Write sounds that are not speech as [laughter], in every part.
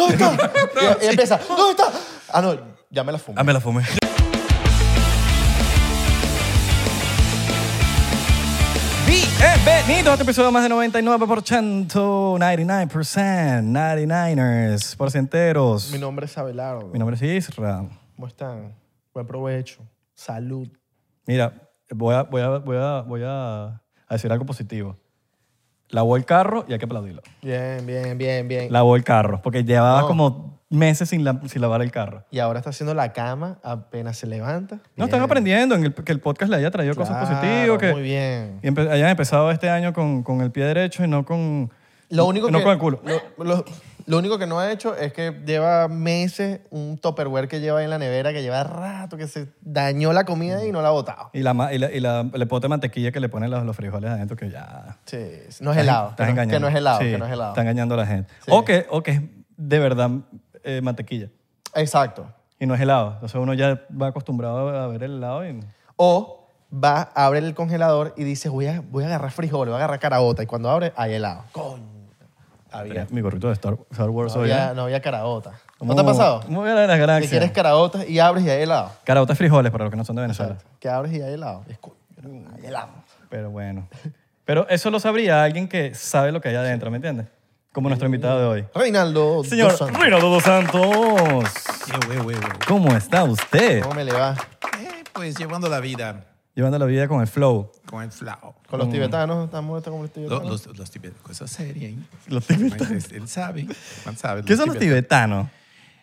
¿Dónde está? [laughs] y, y empieza, ¿dónde está? Ah, no, ya me la fumé. Ah, me la fumé. Bienvenidos a este episodio más de 99%, 99%, 99ers, porcenteros. Mi nombre es Abelardo. Mi nombre es Isra. ¿Cómo están? Buen provecho. Salud. Mira, voy a, voy a, voy a, voy a, a decir algo positivo. Lavó el carro y hay que aplaudirlo. Bien, bien, bien, bien. Lavó el carro, porque llevaba No. como meses sin, la- sin lavar el carro. Y ahora está haciendo la cama apenas se levanta. No, están Bien. aprendiendo en el- que el podcast le haya traído cosas Claro, positivas, que Muy bien. y empe- hayan empezado este año con, con el pie derecho y no con, Lo único, no que, con el culo. Lo, lo- lo único que no ha hecho es que lleva meses un topperware que lleva en la nevera, que lleva rato, que se dañó la comida y no la ha botado. Y, la, ma- y, la, y la- el pote de mantequilla que le ponen los, los frijoles adentro, que ya... Sí, no es helado. Estás que, no, engañando. que no es helado, Sí, que no es helado. Está engañando a la gente. Sí. O, que, o que es de verdad eh, mantequilla Exacto. y no es helado. Entonces uno ya va acostumbrado a ver el helado y... O va, abre el congelador y dice, voy a, voy a agarrar frijoles, voy a agarrar caraota. Y cuando abre, hay helado. Coño. Había, Mi gorrito de Star, Star Wars no hoy. había, ¿eh? no había caraota. ¿No te ha pasado? Muy bien las Que galaxias. quieres caraotas y abres y hay helado. Caraotas frijoles para los que no son de Venezuela. Exacto. Que abres y hay helado. Y es, coño, hay helado. Pero bueno. Pero eso lo sabría alguien que sabe lo que hay adentro, ¿me entiendes? Como nuestro invitado de hoy. Reinaldo Señor Dos Santos. Reinaldo dos Santos. Qué güey, güey, güey. ¿Cómo está usted? ¿Cómo me le va? Eh, pues llevando la vida Llevando la vida con el flow. con el flow. Con los tibetanos, estamos estos con los tibetanos. Los, los, los tibetanos, cosa seria, ¿eh? Los tibetanos. Él, sabe. ¿Qué son los tibetanos?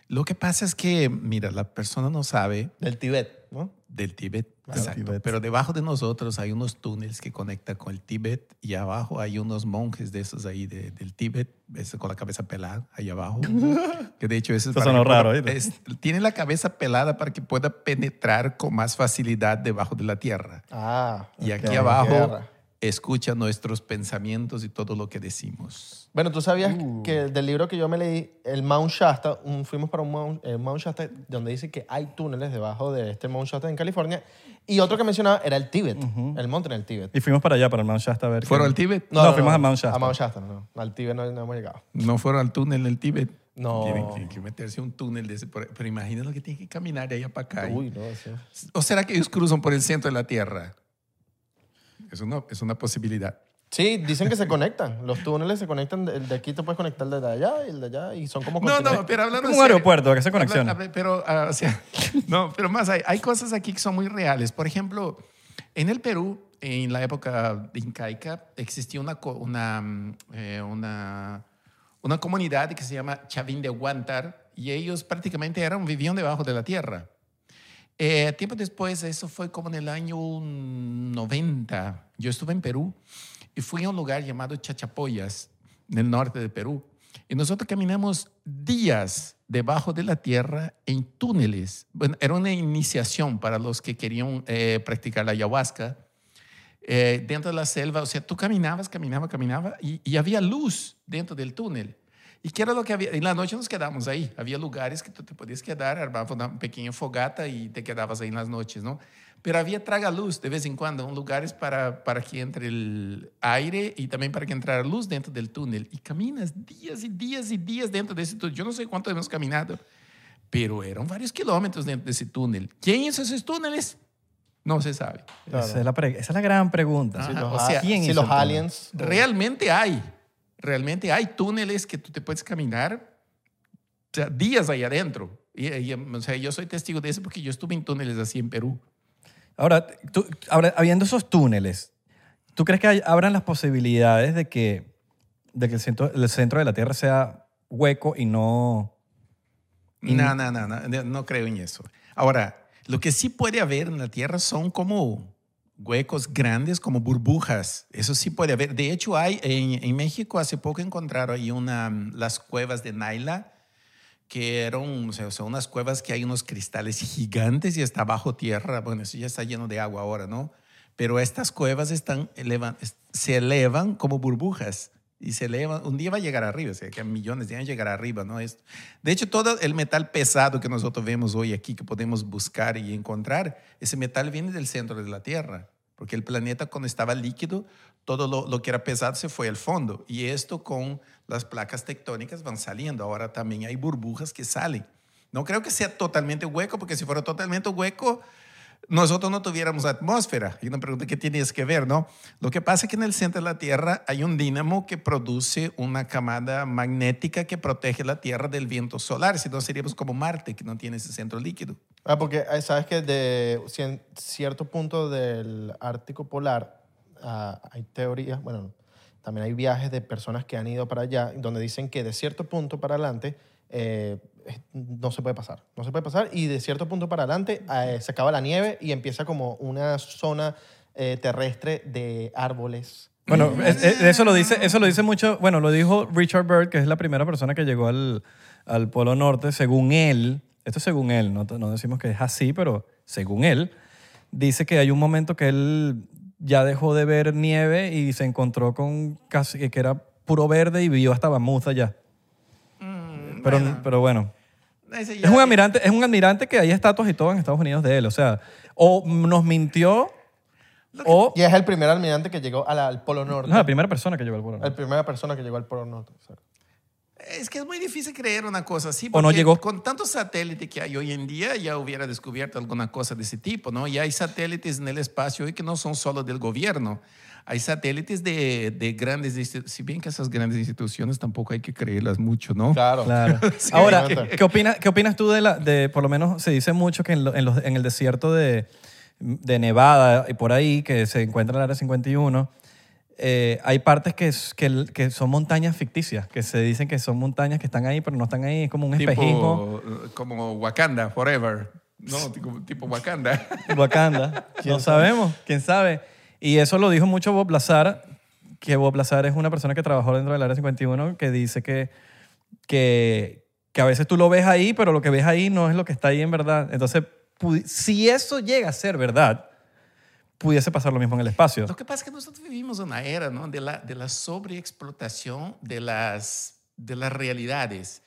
Lo que pasa es que, mira, la persona no sabe Del Tibet, ¿no? del Tíbet, exacto, Tíbet. pero debajo de nosotros hay unos túneles que conectan con el Tíbet y abajo hay unos monjes de esos ahí de- del Tíbet, con la cabeza pelada, ahí abajo. [laughs] que de hecho eso es Eso pueda- raro, es- tiene la cabeza pelada para que pueda penetrar con más facilidad debajo de la tierra. Ah. Y aquí abajo. Escucha nuestros pensamientos y todo lo que decimos. Bueno, tú sabías Uh. que del libro que yo me leí, el Mount Shasta, un- fuimos para un Mount, el Mount Shasta donde dice que hay túneles debajo de este Mount Shasta en California. Y otro que mencionaba era el Tíbet, el monte en el Tíbet. Y fuimos para allá, para el Mount Shasta a ver. ¿Fueron qué- al Tíbet? No, fuimos a Mount Shasta. A Mount Shasta, no, no. Al Tíbet no, no hemos llegado. ¿No fueron al túnel del Tíbet? No. Tienen, tienen que meterse un túnel de ese. por- Pero imagina lo que tienen que caminar de allá para acá. Uy, no, sí. ¿O será que ellos cruzan por el centro de la Tierra? Es una, es una posibilidad. Sí, dicen que se conectan. Los túneles se conectan. El de aquí te puedes conectar desde allá y el de allá. Y son como No, no, pero hablando Como en un aeropuerto, que se conexiona. habla- Pero, ah, o sea, [laughs] no, pero más hay, hay cosas aquí que son muy reales. Por ejemplo, en el Perú, en la época incaica, existía una, una, mm, eh, una, una comunidad que se llama Chavín de Huántar y ellos prácticamente eran, vivían debajo de la tierra. Eh, tiempo después, eso fue como en el año 90, yo estuve en Perú y fui a un lugar llamado Chachapoyas, en el norte de Perú. Y nosotros caminamos días debajo de la tierra en túneles. Bueno, era una iniciación para los que querían eh, practicar la ayahuasca. Eh, dentro de la selva, o sea, tú caminabas, caminabas, caminabas y, y había luz dentro del túnel. ¿Y qué era lo que había? En la noche nos quedamos ahí. Había lugares que tú te podías quedar, armabas una pequeña fogata y te quedabas ahí en las noches, ¿no? Pero había tragaluz de vez en cuando, un lugares para, para que entre el aire y también para que entrara luz dentro del túnel. Y caminas días y días y días dentro de ese túnel. Yo no sé cuánto hemos caminado, pero eran varios kilómetros dentro de ese túnel. ¿Quién hizo esos túneles? No se sabe. Esa, es la esa es la gran pregunta. Si los, o a- sea, ¿quién si los aliens. Realmente hay. Realmente hay túneles que tú te puedes caminar o sea, días ahí adentro. Y, y, o sea, yo soy testigo de eso porque yo estuve en túneles así en Perú. Ahora, tú, ahora, habiendo esos túneles, ¿tú crees que hay- abran las posibilidades de que, de que el, centro, el centro de la Tierra sea hueco y no... No, no, no, no, no creo en eso. Ahora, lo que sí puede haber en la Tierra son como huecos grandes, como burbujas. Eso sí puede haber. De hecho, hay en, México hace poco encontraron ahí una, las cuevas de Naila, que eran o sea, son unas cuevas que hay unos cristales gigantes y está bajo tierra. Bueno, eso ya está lleno de agua ahora, ¿no? Pero estas cuevas están se elevan como burbujas y se elevan. Un día va a llegar arriba, o sea, que millones de años llegará arriba, ¿no? Es, de hecho, todo el metal pesado que nosotros vemos hoy aquí, que podemos buscar y encontrar, ese metal viene del centro de la Tierra. porque el planeta cuando estaba líquido, todo lo, lo que era pesado se fue al fondo. Y esto con las placas tectónicas van saliendo. Ahora también hay burbujas que salen. No creo que sea totalmente hueco, porque si fuera totalmente hueco, nosotros no tuviéramos atmósfera. Y una pregunta que tienes que ver, ¿no? Lo que pasa es que en el centro de la Tierra hay un dínamo que produce una camada magnética que protege la Tierra del viento solar. Si no, seríamos como Marte, que no tiene ese centro líquido. Ah, porque eh, sabes que de cierto punto del Ártico Polar ah, hay teorías, bueno, también hay viajes de personas que han ido para allá donde dicen que de cierto punto para adelante eh, no se puede pasar. No se puede pasar y de cierto punto para adelante eh, se acaba la nieve y empieza como una zona eh, terrestre de árboles. Bueno, es- es- eso lo dice, eso lo dice mucho. Bueno, lo dijo Richard Byrd, que es la primera persona que llegó al, al Polo Norte. Según él, esto es según él, no, no decimos que es así, pero según él, dice que hay un momento que él ya dejó de ver nieve y se encontró con casi que era puro verde y vio hasta Mammoth allá. Pero, bueno. pero bueno. Es un admirante, es un admirante que hay estatuas y todo en Estados Unidos de él. O sea, o nos mintió o Y es el primer almirante que llegó al, al Polo Norte. no, la primera persona que llegó al Polo Norte. La primera persona que llegó al Polo Norte. exacto. Es que es muy difícil creer una cosa así. O no porque llegó. Con tantos satélites que hay hoy en día, ya hubiera descubierto alguna cosa de ese tipo, ¿no? Y hay satélites en el espacio hoy que no son solo del gobierno. Hay satélites de, de grandes instituciones. Si bien que esas grandes instituciones tampoco hay que creerlas mucho, ¿no? Claro. Claro. [laughs] Sí, Ahora. ¿qué opinas, ¿qué opinas tú de la, de, por lo menos se dice mucho que en, lo- en los- en el desierto de, de Nevada y por ahí, que se encuentra en el Área 51, eh, hay partes que, que, que son montañas ficticias, que se dicen que son montañas que están ahí, pero no están ahí, es como un espejismo. Tipo, eh, como Wakanda, forever. No, tipo, tipo Wakanda. Wakanda. [laughs] No sabemos, quién sabe. Y eso lo dijo mucho Bob Lazar, que Bob Lazar es una persona que trabajó dentro del Área 51, que dice que, que, que a veces tú lo ves ahí, pero lo que ves ahí no es lo que está ahí en verdad. Entonces, si eso llega a ser verdad, pudiese pasar lo mismo en el espacio. Lo que pasa es que nosotros vivimos una era ¿no? de, la, de la sobreexplotación de las, de las realidades.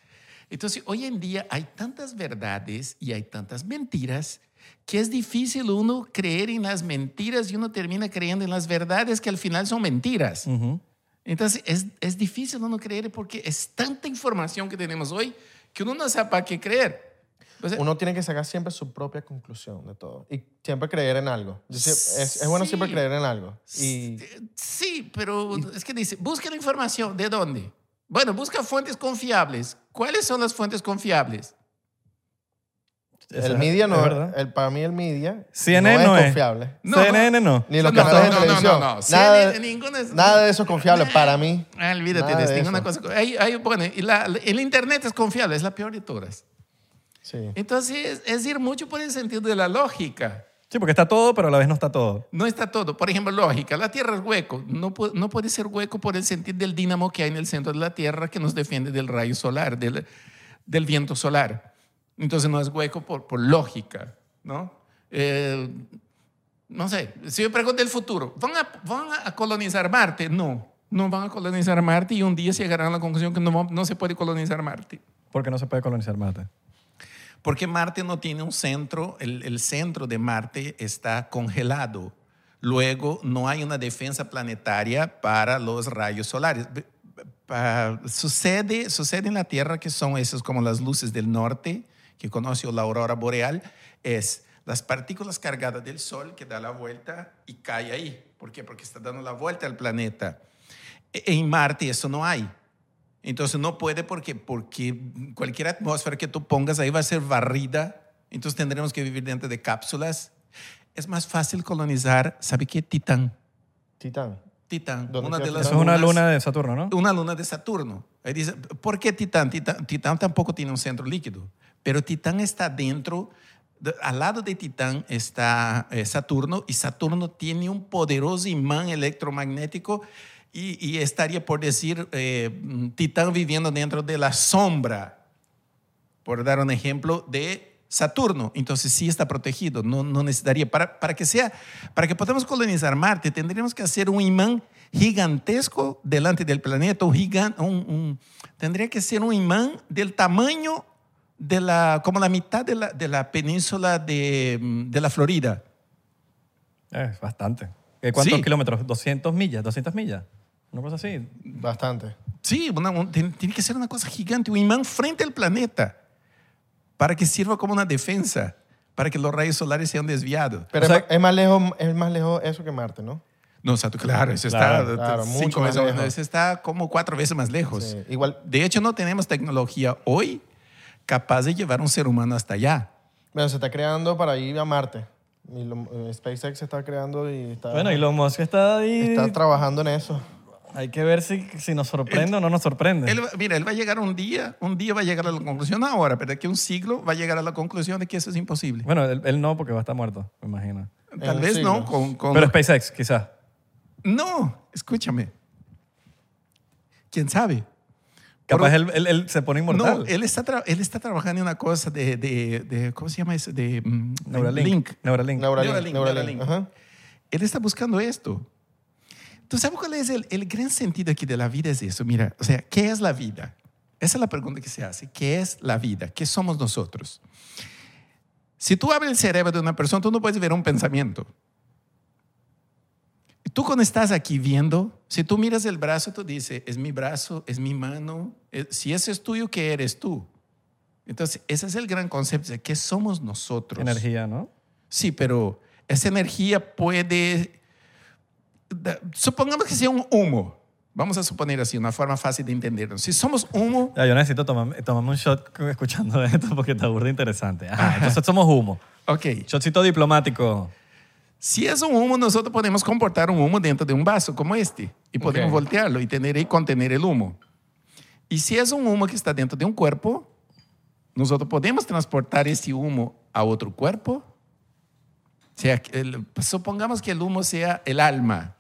Entonces, hoy en día hay tantas verdades y hay tantas mentiras que es difícil uno creer en las mentiras y uno termina creyendo en las verdades que al final son mentiras. Ujú. Entonces, es, es difícil uno creer porque es tanta información que tenemos hoy que uno no sabe para qué creer. Sea, Uno tiene que sacar siempre su propia conclusión de todo y siempre creer en algo. Sie- es, es bueno siempre Sí. creer en algo. Y Sí, pero es que dice, busca la información. ¿De dónde? Bueno, busca fuentes confiables. ¿Cuáles son las fuentes confiables? El media es no, verdad. el, para mí el media CNN no no es es. confiable. No. CNN no. Ni los No, canales no, de no, televisión. no, no. Nada, CNN, es- nada de eso es confiable para mí. Ah, olvídate de de ninguna eso. cosa. Hay- hay- bueno, y la- el Internet es confiable, es la peor de todas. Sí. Entonces, es ir mucho por el sentido de la lógica. Sí, porque está todo, pero a la vez no está todo. No está todo. Por ejemplo, lógica. La Tierra es hueco. No, no puede ser hueco por el sentido del dínamo que hay en el centro de la Tierra que nos defiende del rayo solar, del, del viento solar. Entonces no es hueco por, por lógica, ¿no? Eh, no sé, si yo pregunto el futuro, ¿van a, ¿van a colonizar Marte? No, no van a colonizar Marte y un día llegarán a la conclusión que no, no se puede colonizar Marte. Porque no se puede colonizar Marte. Porque Marte no tiene un centro, el, el centro de Marte está congelado. Luego, no hay una defensa planetaria para los rayos solares. Pa- sucede, sucede en la Tierra que son esas como las luces del norte, que conoce la aurora boreal, es las partículas cargadas del Sol que da la vuelta y cae ahí. ¿Por qué? Porque está dando la vuelta al planeta. E- En Marte eso no hay. Entonces no puede porque, porque cualquier atmósfera que tú pongas ahí va a ser barrida. Entonces tendremos que vivir dentro de cápsulas. Es más fácil colonizar, ¿sabe qué? Titán. Titán. Titán. ¿Dónde Una de las es una lunas- luna de Saturno, ¿no? una luna de Saturno. Ahí dice, ¿por qué Titán? Titán, Titán tampoco tiene un centro líquido, pero Titán está dentro, de- al lado de Titán está eh, Saturno y Saturno tiene un poderoso imán electromagnético y, estaría por decir eh, Titán viviendo dentro de la sombra, por dar un ejemplo de Saturno. Entonces sí está protegido, no, no necesitaría. Para, para, que sea, para que podamos colonizar Marte, tendríamos que hacer un imán gigantesco delante del planeta, un gigan- un- un- tendría que ser un imán del tamaño de la, como la mitad de la, de la península de, mm, de la Florida. Es bastante. Eh, ¿Cuántos Sí. kilómetros? ¿200 millas? ¿200 millas? Una cosa así. Bastante. Sí, una- un- tiene, que ser una cosa gigante, un imán frente al planeta, para que sirva como una defensa, para que los rayos solares sean desviados. Pero O sea- es, más lejos, es más lejos eso que Marte, ¿no? No, o sea, tú- claro, eso Claro, está claro, cinco mucho más veces- lejos. eso está como cuatro veces más lejos. Sí, Igual, De hecho, no tenemos tecnología hoy capaz de llevar a un ser humano hasta allá. bueno, se está creando para ir a Marte. Y lo- eh, SpaceX se está creando y está, Bueno, Elon Musk está ahí. está trabajando en eso. Hay que ver si, si nos sorprende o no nos sorprende. Él, mira, él va a llegar un día, un día va a llegar a la conclusión, no ahora, pero de aquí a un siglo va a llegar a la conclusión de que eso es imposible. Bueno, él, él no, porque va a estar muerto, me imagino. Tal vez siglo. no, con, con- Pero SpaceX, quizás. No, escúchame. ¿Quién sabe? Capaz él, él- él se pone inmortal. No, él está, tra- él está trabajando en una cosa de, de, de- ¿cómo se llama eso? De mm, Neuralink. Link. Neuralink. Neuralink. Neuralink, Neuralink. Neuralink. Ajá. Él está buscando esto. ¿Tú sabes cuál es el, el gran sentido aquí de la vida? Es eso. Mira, o sea, ¿qué es la vida? Esa es la pregunta que se hace. ¿Qué es la vida? ¿Qué somos nosotros? Si tú abres el cerebro de una persona, tú no puedes ver un pensamiento. Tú cuando estás aquí viendo, si tú miras el brazo, tú dices, es mi brazo, es mi mano. Eh, Si ese es tuyo, ¿qué eres tú? Entonces, ese es el gran concepto de qué somos nosotros. Energía, ¿no? Sí, pero esa energía puede... Supongamos que sea un humo. Vamos a suponer así, una forma fácil de entenderlo. Si somos humo, Ya, yo necesito tomarme, tomarme un shot escuchando [laughs] esto porque está burda interesante. Ajá, entonces somos humo. ok. Shotcito diplomático. Si es un humo, nosotros podemos comportar un humo dentro de un vaso como este y podemos Ok. voltearlo y tener y contener el humo. Y si es un humo que está dentro de un cuerpo, nosotros podemos transportar ese humo a otro cuerpo. O sea, el- supongamos que el humo sea el alma.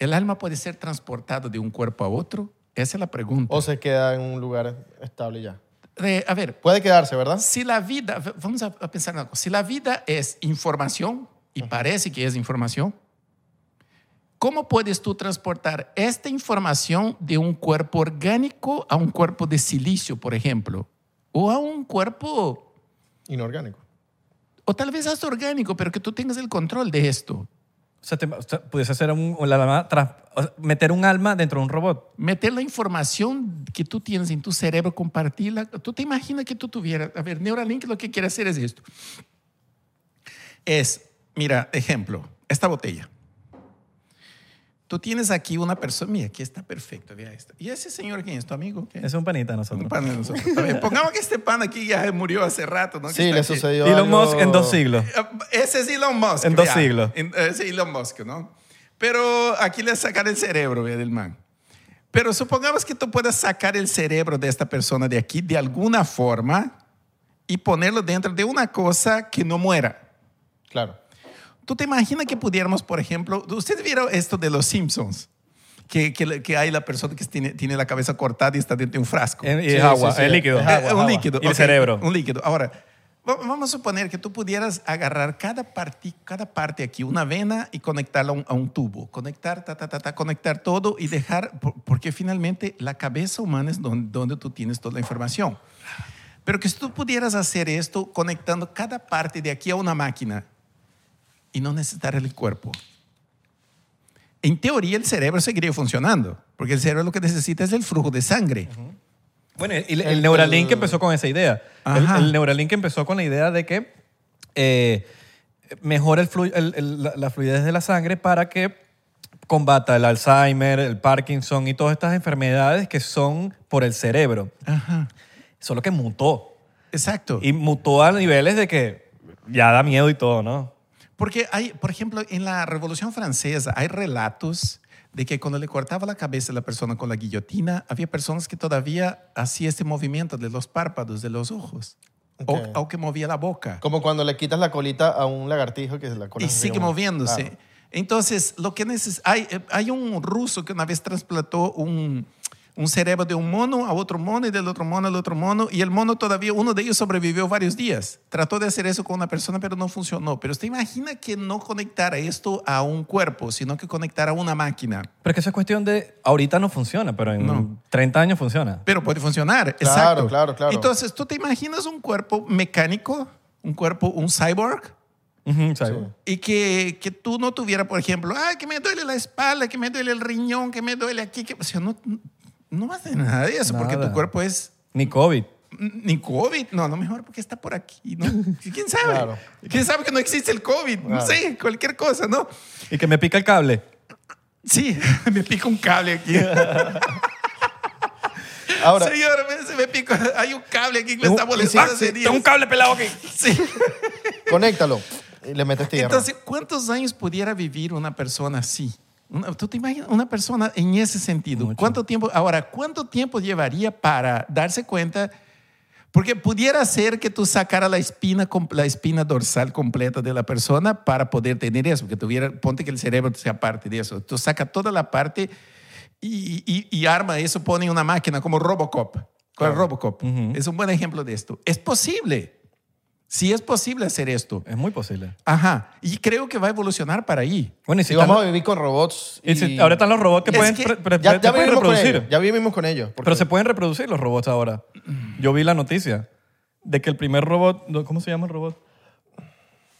¿El alma puede ser transportado de un cuerpo a otro? Esa es la pregunta. O se queda en un lugar estable ya. Eh, a ver, Puede quedarse, ¿verdad? si la vida, vamos a, pensar una cosa, si la vida es información, y parece que es información, ¿cómo puedes tú transportar esta información de un cuerpo orgánico a un cuerpo de silicio, por ejemplo? O a un cuerpo, Inorgánico. o tal vez hasta orgánico, pero que tú tengas el control de esto. O sea, te- o sea, pudiese ser un, o sea, meter un alma dentro de un robot. Meter la información que tú tienes en tu cerebro, compartirla. Tú te imaginas que tú tuvieras. A ver, Neuralink lo que quiere hacer es esto. Es, mira, ejemplo, esta botella. Tú tienes aquí una persona, mira, aquí está perfecto, vea esto. ¿Y ese señor quién es tu amigo? ¿Qué? Es un panita de Un nosotros. pan de nosotros. Pongamos que este pan aquí ya murió hace rato, ¿no? Que Sí, le aquí. sucedió Elon algo- Musk en dos siglos. Ese es Elon Musk. En dos siglos. Ese es Elon Musk, ¿no? Pero aquí le sacar el cerebro vea, del man. Pero supongamos que tú puedas sacar el cerebro de esta persona de aquí de alguna forma y ponerlo dentro de una cosa que no muera. Claro. ¿Tú te imaginas que pudiéramos, por ejemplo, ustedes vieron esto de los Simpsons? Que, que, que hay la persona que tiene, tiene la cabeza cortada y está dentro de un frasco. Eh, Y Sí, es agua, sí, sí. es líquido. Es Eh, agua, un agua. líquido. Y el cerebro. Un líquido. Ahora, va- vamos a suponer que tú pudieras agarrar cada, parti- cada parte aquí, una vena, y conectarla a un, a un tubo. Conectar, ta, ta, ta, ta, conectar todo y dejar, por- porque finalmente la cabeza humana es donde, donde tú tienes toda la información. Pero que si tú pudieras hacer esto conectando cada parte de aquí a una máquina y no necesitar el cuerpo. En teoría el cerebro seguiría funcionando, porque el cerebro lo que necesita es el flujo de sangre. Bueno, y el, el El- Neuralink el- empezó con esa idea. El, el Neuralink empezó con la idea de que eh, mejora el flu- el- el- la, la fluidez de la sangre para que combata el Alzheimer, el Parkinson y todas estas enfermedades que son por el cerebro. Ajá. Solo que mutó. Exacto. Y mutó a niveles de que ya da miedo y todo, ¿no? Porque hay, por ejemplo, en la Revolución Francesa hay relatos de que cuando le cortaba la cabeza a la persona con la guillotina, había personas que todavía hacían este movimiento de los párpados, de los ojos, o, o que movía la boca. Como cuando le quitas la colita a un lagartijo que se la cola y sigue como- moviéndose. Entonces, lo que neces hay, eh, hay un ruso que una vez trasplantó un, un cerebro de un mono a otro mono y del otro mono al otro mono, y el mono todavía, uno de ellos sobrevivió varios días. Trató de hacer eso con una persona, pero no funcionó. Pero usted imagina que no conectara esto a un cuerpo, sino que conectara a una máquina. Pero es que eso es cuestión de... Ahorita no funciona, pero en No. 30 años funciona. Pero puede funcionar, Claro, exacto. claro, claro. Entonces, ¿tú te imaginas un cuerpo mecánico, un cuerpo, un cyborg. Y que, que tú no tuvieras, por ejemplo, ay, que me duele la espalda, que me duele el riñón, que me duele aquí. Que, o sea, no, no vas a hacer nada de eso porque tu cuerpo es Ni COVID. ni COVID. No, no mejor porque está por aquí, ¿no? [laughs] ¿Quién sabe? Claro. ¿Quién sabe que no existe el COVID? No Claro. sé, cualquier cosa, ¿no? Y que me pica el cable. Sí, [laughs] me pica un cable aquí. [laughs] Ahora, Señor, me- se me pica. Hay un cable aquí que me está molestando sí, tengo un cable pelado aquí. Sí. conéctalo y le metes tierra. Entonces, ¿cuántos años pudiera vivir una persona así? Una- ¿Tú te imaginas una persona en ese sentido? Mucho. ¿Cuánto tiempo? Ahora, ¿cuánto tiempo llevaría para darse cuenta? Porque pudiera ser que tú sacara la espina, la espina dorsal completa de la persona para poder tener eso, que tuviera, ponte que el cerebro sea parte de eso. Tú saca toda la parte y, y- y arma eso, pone una máquina como Robocop. El Robocop. Es un buen ejemplo de esto. Es posible. Sí es posible hacer esto. Es muy posible. Ajá. Y creo que va a evolucionar para ahí. Bueno, y si si, vamos a vivir con robots. y si- ahora están los robots que Es pueden, que pre- pre- ya, ya pueden vivimos con reproducir. ellos. Ya vivimos con ellos. porque- Pero se pueden reproducir los robots ahora. Yo vi la noticia de que el primer robot, ¿cómo se llama el robot?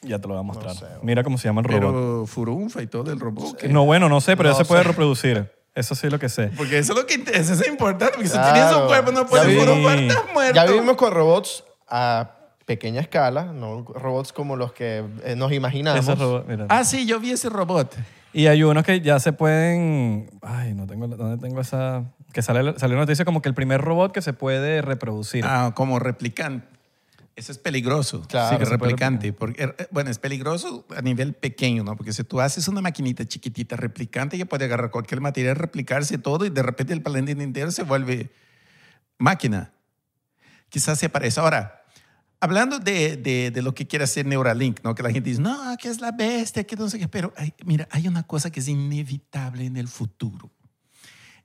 Ya te lo voy a mostrar. sé. Mira cómo se llama el robot. Pero furunfa y todo el robot. ¿qué? No, bueno, no sé, pero No ya se puede reproducir. Eso sí lo que sé. Porque eso es lo que eso es importante. Porque si tienes un cuerpo no Ya puedes furunfar, estás muerto. Ya vivimos con robots a pequeña escala, no robots como los que eh, nos imaginamos. Mira. Ah, sí, yo vi ese robot. Y hay unos que ya se pueden. Ay, no tengo. ¿Dónde tengo esa.? Que sale, salió una noticia como que el primer robot que se puede reproducir. Ah, como replicante. Eso es peligroso. Claro, Sí, que replicante. Porque, eh, bueno, es peligroso a nivel pequeño, ¿no? Porque si tú haces una maquinita chiquitita replicante, que puede agarrar cualquier material, replicarse todo y de repente el planeta entero se vuelve máquina. Quizás se parece. Ahora, hablando de, de, lo que quiere hacer Neuralink, ¿no? Que la gente dice, no, que es la bestia, que no sé qué. Pero hay- mira, hay una cosa que es inevitable en el futuro.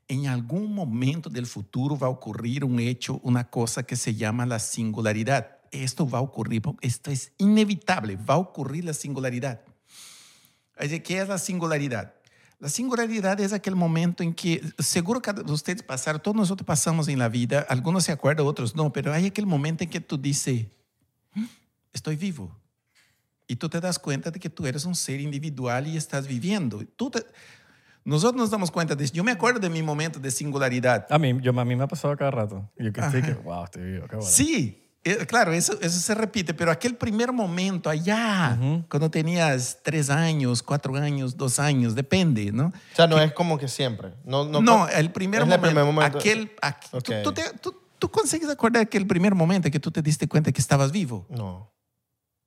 En algún momento del futuro va a ocurrir un hecho, una cosa que se llama la singularidad. Esto va a ocurrir, esto es inevitable, va a ocurrir la singularidad. ¿Qué es la singularidad? La singularidad es aquel momento en que, seguro que ustedes pasaron, todos nosotros pasamos en la vida, algunos se acuerdan, otros no, pero hay aquel momento en que tú dices, "Mm, estoy vivo. Y tú te das cuenta de que tú eres un ser individual y estás viviendo. Tú te- nosotros nos damos cuenta de eso. Yo me acuerdo de mi momento de singularidad. A mí, yo, a mí me ha pasado cada rato. Yo que estoy que, wow, estoy vivo, qué bueno. Sí, eh, claro, eso, eso se repite, pero aquel primer momento allá, cuando tenías tres años, cuatro años, dos años, depende, ¿no? O sea, no es como que siempre. No, no, No, el primer momento, primer momento. aquel, aqu- tú- tú, te- tú- tú consigues acordar aquel primer momento que tú te diste cuenta que estabas vivo. No.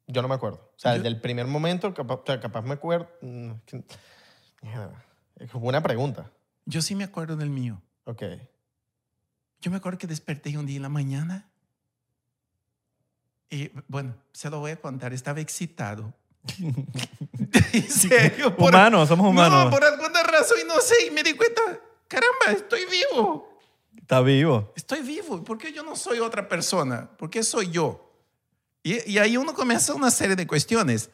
Yo no me acuerdo. O sea, Yo- del primer momento, capaz, o sea, capaz me acuerdo. mm, que-. Es buena pregunta. Yo sí me acuerdo del mío. Ok. Yo me acuerdo que desperté un día en la mañana y, bueno, se lo voy a contar, estaba excitado. [laughs] en serio. por- Humanos, somos humanos. No, por alguna razón y no sé, y me di cuenta, caramba, estoy vivo. Está vivo. Estoy vivo. ¿Por qué yo no soy otra persona? ¿Por qué soy yo? Y, y ahí uno comienza una serie de cuestiones.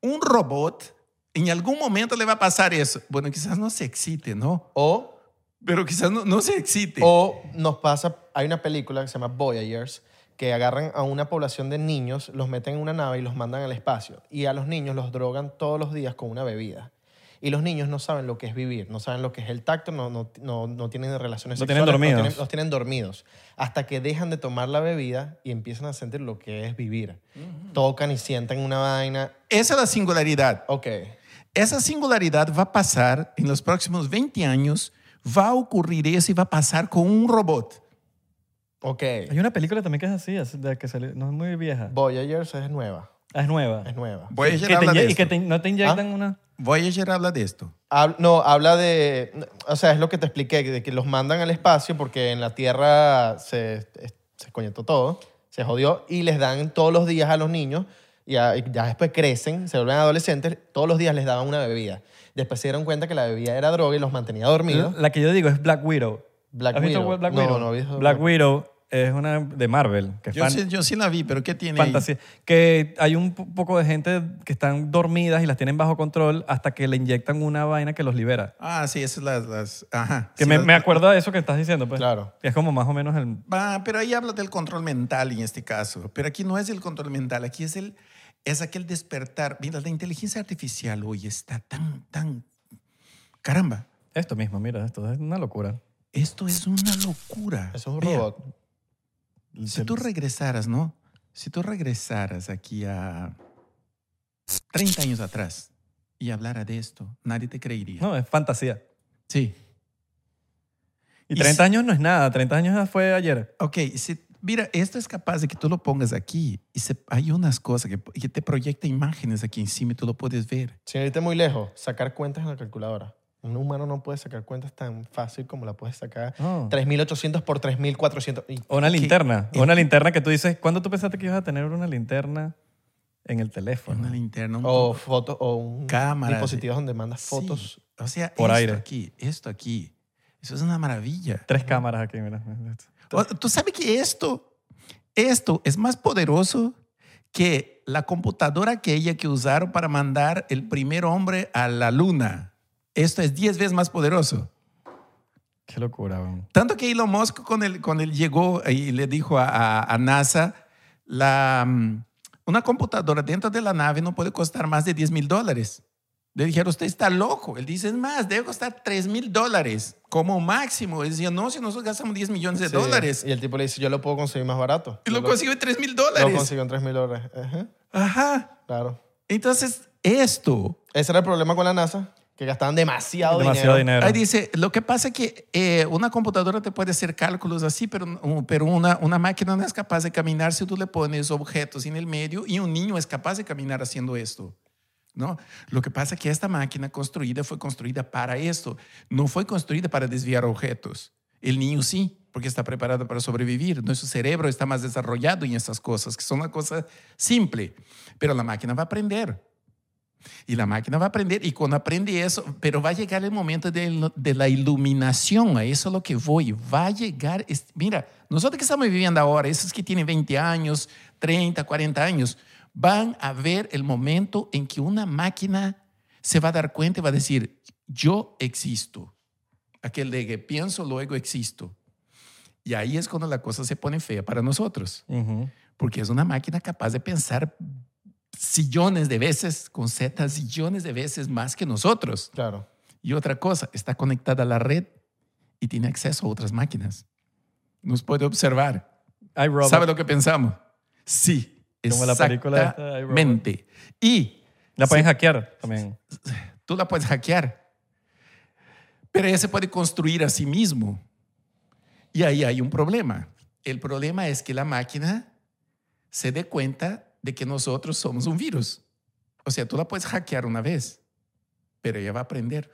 Un robot, en algún momento le va a pasar eso. Bueno, quizás no se excite, ¿no? O, Pero quizás no, no se excite. o nos pasa, hay una película que se llama Voyagers, que agarran a una población de niños, los meten en una nave y los mandan al espacio. Y a los niños los drogan todos los días con una bebida. Y los niños no saben lo que es vivir, no saben lo que es el tacto, no, no, no, no tienen relaciones Lo tienen sexuales, dormidos. Tienen- los tienen dormidos. Hasta que dejan de tomar la bebida y empiezan a sentir lo que es vivir. Tocan y sienten una vaina. Esa es la singularidad. Ok. Esa singularidad va a pasar en los próximos 20 años. Va a ocurrir eso y va a pasar con un robot. Ok. Hay una película también que es así, de que salió- no es muy vieja. Voyagers es nueva. Ah, es nueva. Es nueva. Voyager Que te habla de y esto. que te- no te inyectan ¿Ah? una... Voyager habla de esto. Hab- no, habla de. O sea, es lo que te expliqué, de que los mandan al espacio porque en la Tierra se, se coñetó todo, se jodió, y les dan todos los días a los niños, y ya, y ya después crecen, se vuelven adolescentes, todos los días les daban una bebida. Después se dieron cuenta que la bebida era droga y los mantenía dormidos. La que yo digo es Black Widow. Black ¿Has visto Widow. Black No, Widow? no he visto Black Black- Widow es una de Marvel, que Yo, fan- sí, yo sí la vi, pero ¿qué tiene ahí? fantasía. Que hay un po- poco de gente que están dormidas y las tienen bajo control hasta que le inyectan una vaina que los libera. Ah, sí, esas las... las ajá. Que Sí, me, las- me acuerdo de eso que estás diciendo, pues. Claro. Que es como más o menos el... Ah, pero ahí habla del control mental en este caso. Pero aquí no es el control mental, aquí es el, es aquel despertar. Mira, la inteligencia artificial hoy está tan, tan... Caramba, Esto mismo, mira, esto es una locura. esto es una locura. Eso es un Vea, robot. Si tú regresaras, ¿no? Si tú regresaras aquí a 30 años atrás y hablara de esto, nadie te creería. No, es fantasía. Sí. Y Y 30 si- años no es nada, 30 años fue ayer. Ok, si, mira, esto es capaz de que tú lo pongas aquí y se- hay unas cosas que, que te proyecta imágenes aquí encima y tú lo puedes ver. Sin irte muy lejos, sacar cuentas en la calculadora. Un humano no puede sacar cuentas tan fácil como la puedes sacar. Oh. 3.800 por 3.400. Y O una linterna. O una linterna que tú dices, ¿cuándo tú pensaste que ibas a tener una linterna en el teléfono? Una linterna, un O fotos, o un Cámara, dispositivo donde mandas Sí. fotos. O sea, Por esto aire. aquí, esto aquí. Eso es una maravilla. Tres cámaras aquí, mira. Tú sabes que esto, esto es más poderoso que la computadora aquella que usaron para mandar el primer hombre a la luna. Esto es 10 veces más poderoso. Qué locura, weón. Tanto que Elon Musk con él, con él llegó y le dijo a, a- a NASA, la, mm, una computadora dentro de la nave no puede costar más de 10 mil dólares. Le dijeron, usted está loco. Él dice, es más, debe costar 3 mil dólares como máximo. Él decía, no, si nosotros gastamos 10 millones de Sí. dólares. Y el tipo le dice, yo lo puedo conseguir más barato. Y Yo lo consiguió en 3 mil dólares. Lo consiguió en 3.000 dólares. Ajá, Ajá. claro. Entonces, esto, Ese era el problema con la NASA, que gastaban demasiado, Demasiado dinero. dinero. ahí dice, lo que pasa es que eh, una computadora te puede hacer cálculos así, pero, pero una, una máquina no es capaz de caminar si tú le pones objetos en el medio y un niño es capaz de caminar haciendo esto. ¿No? Lo que pasa es que esta máquina construida fue construida para esto, no fue construida para desviar objetos. El niño sí, porque está preparado para sobrevivir. Nuestro cerebro está más desarrollado en estas cosas, que son una cosa simple, pero la máquina va a aprender. Y la máquina va a aprender y cuando aprende eso, pero va a llegar el momento de, de la iluminación, a eso es lo que voy, va a llegar, es- mira, nosotros que estamos viviendo ahora, esos que tienen 20 años, 30, 40 años, van a ver el momento en que una máquina se va a dar cuenta y va a decir, yo existo. Aquel de que pienso, luego existo. Y ahí es cuando la cosa se pone fea para nosotros Ujú. porque es una máquina capaz de pensar sillones de veces, con Z, sillones de veces más que nosotros. Claro. Y otra cosa, está conectada a la red y tiene acceso a otras máquinas. Nos puede observar. ¿Sabe lo que pensamos? Sí, Como la película esta de iRobot. exactamente. Y La pueden Sí. hackear también. tú la puedes hackear, pero ella se puede construir a sí mismo. Y ahí hay un problema. El problema es que la máquina se dé cuenta de que nosotros somos un virus. O sea, tú la puedes hackear una vez, pero ella va a aprender.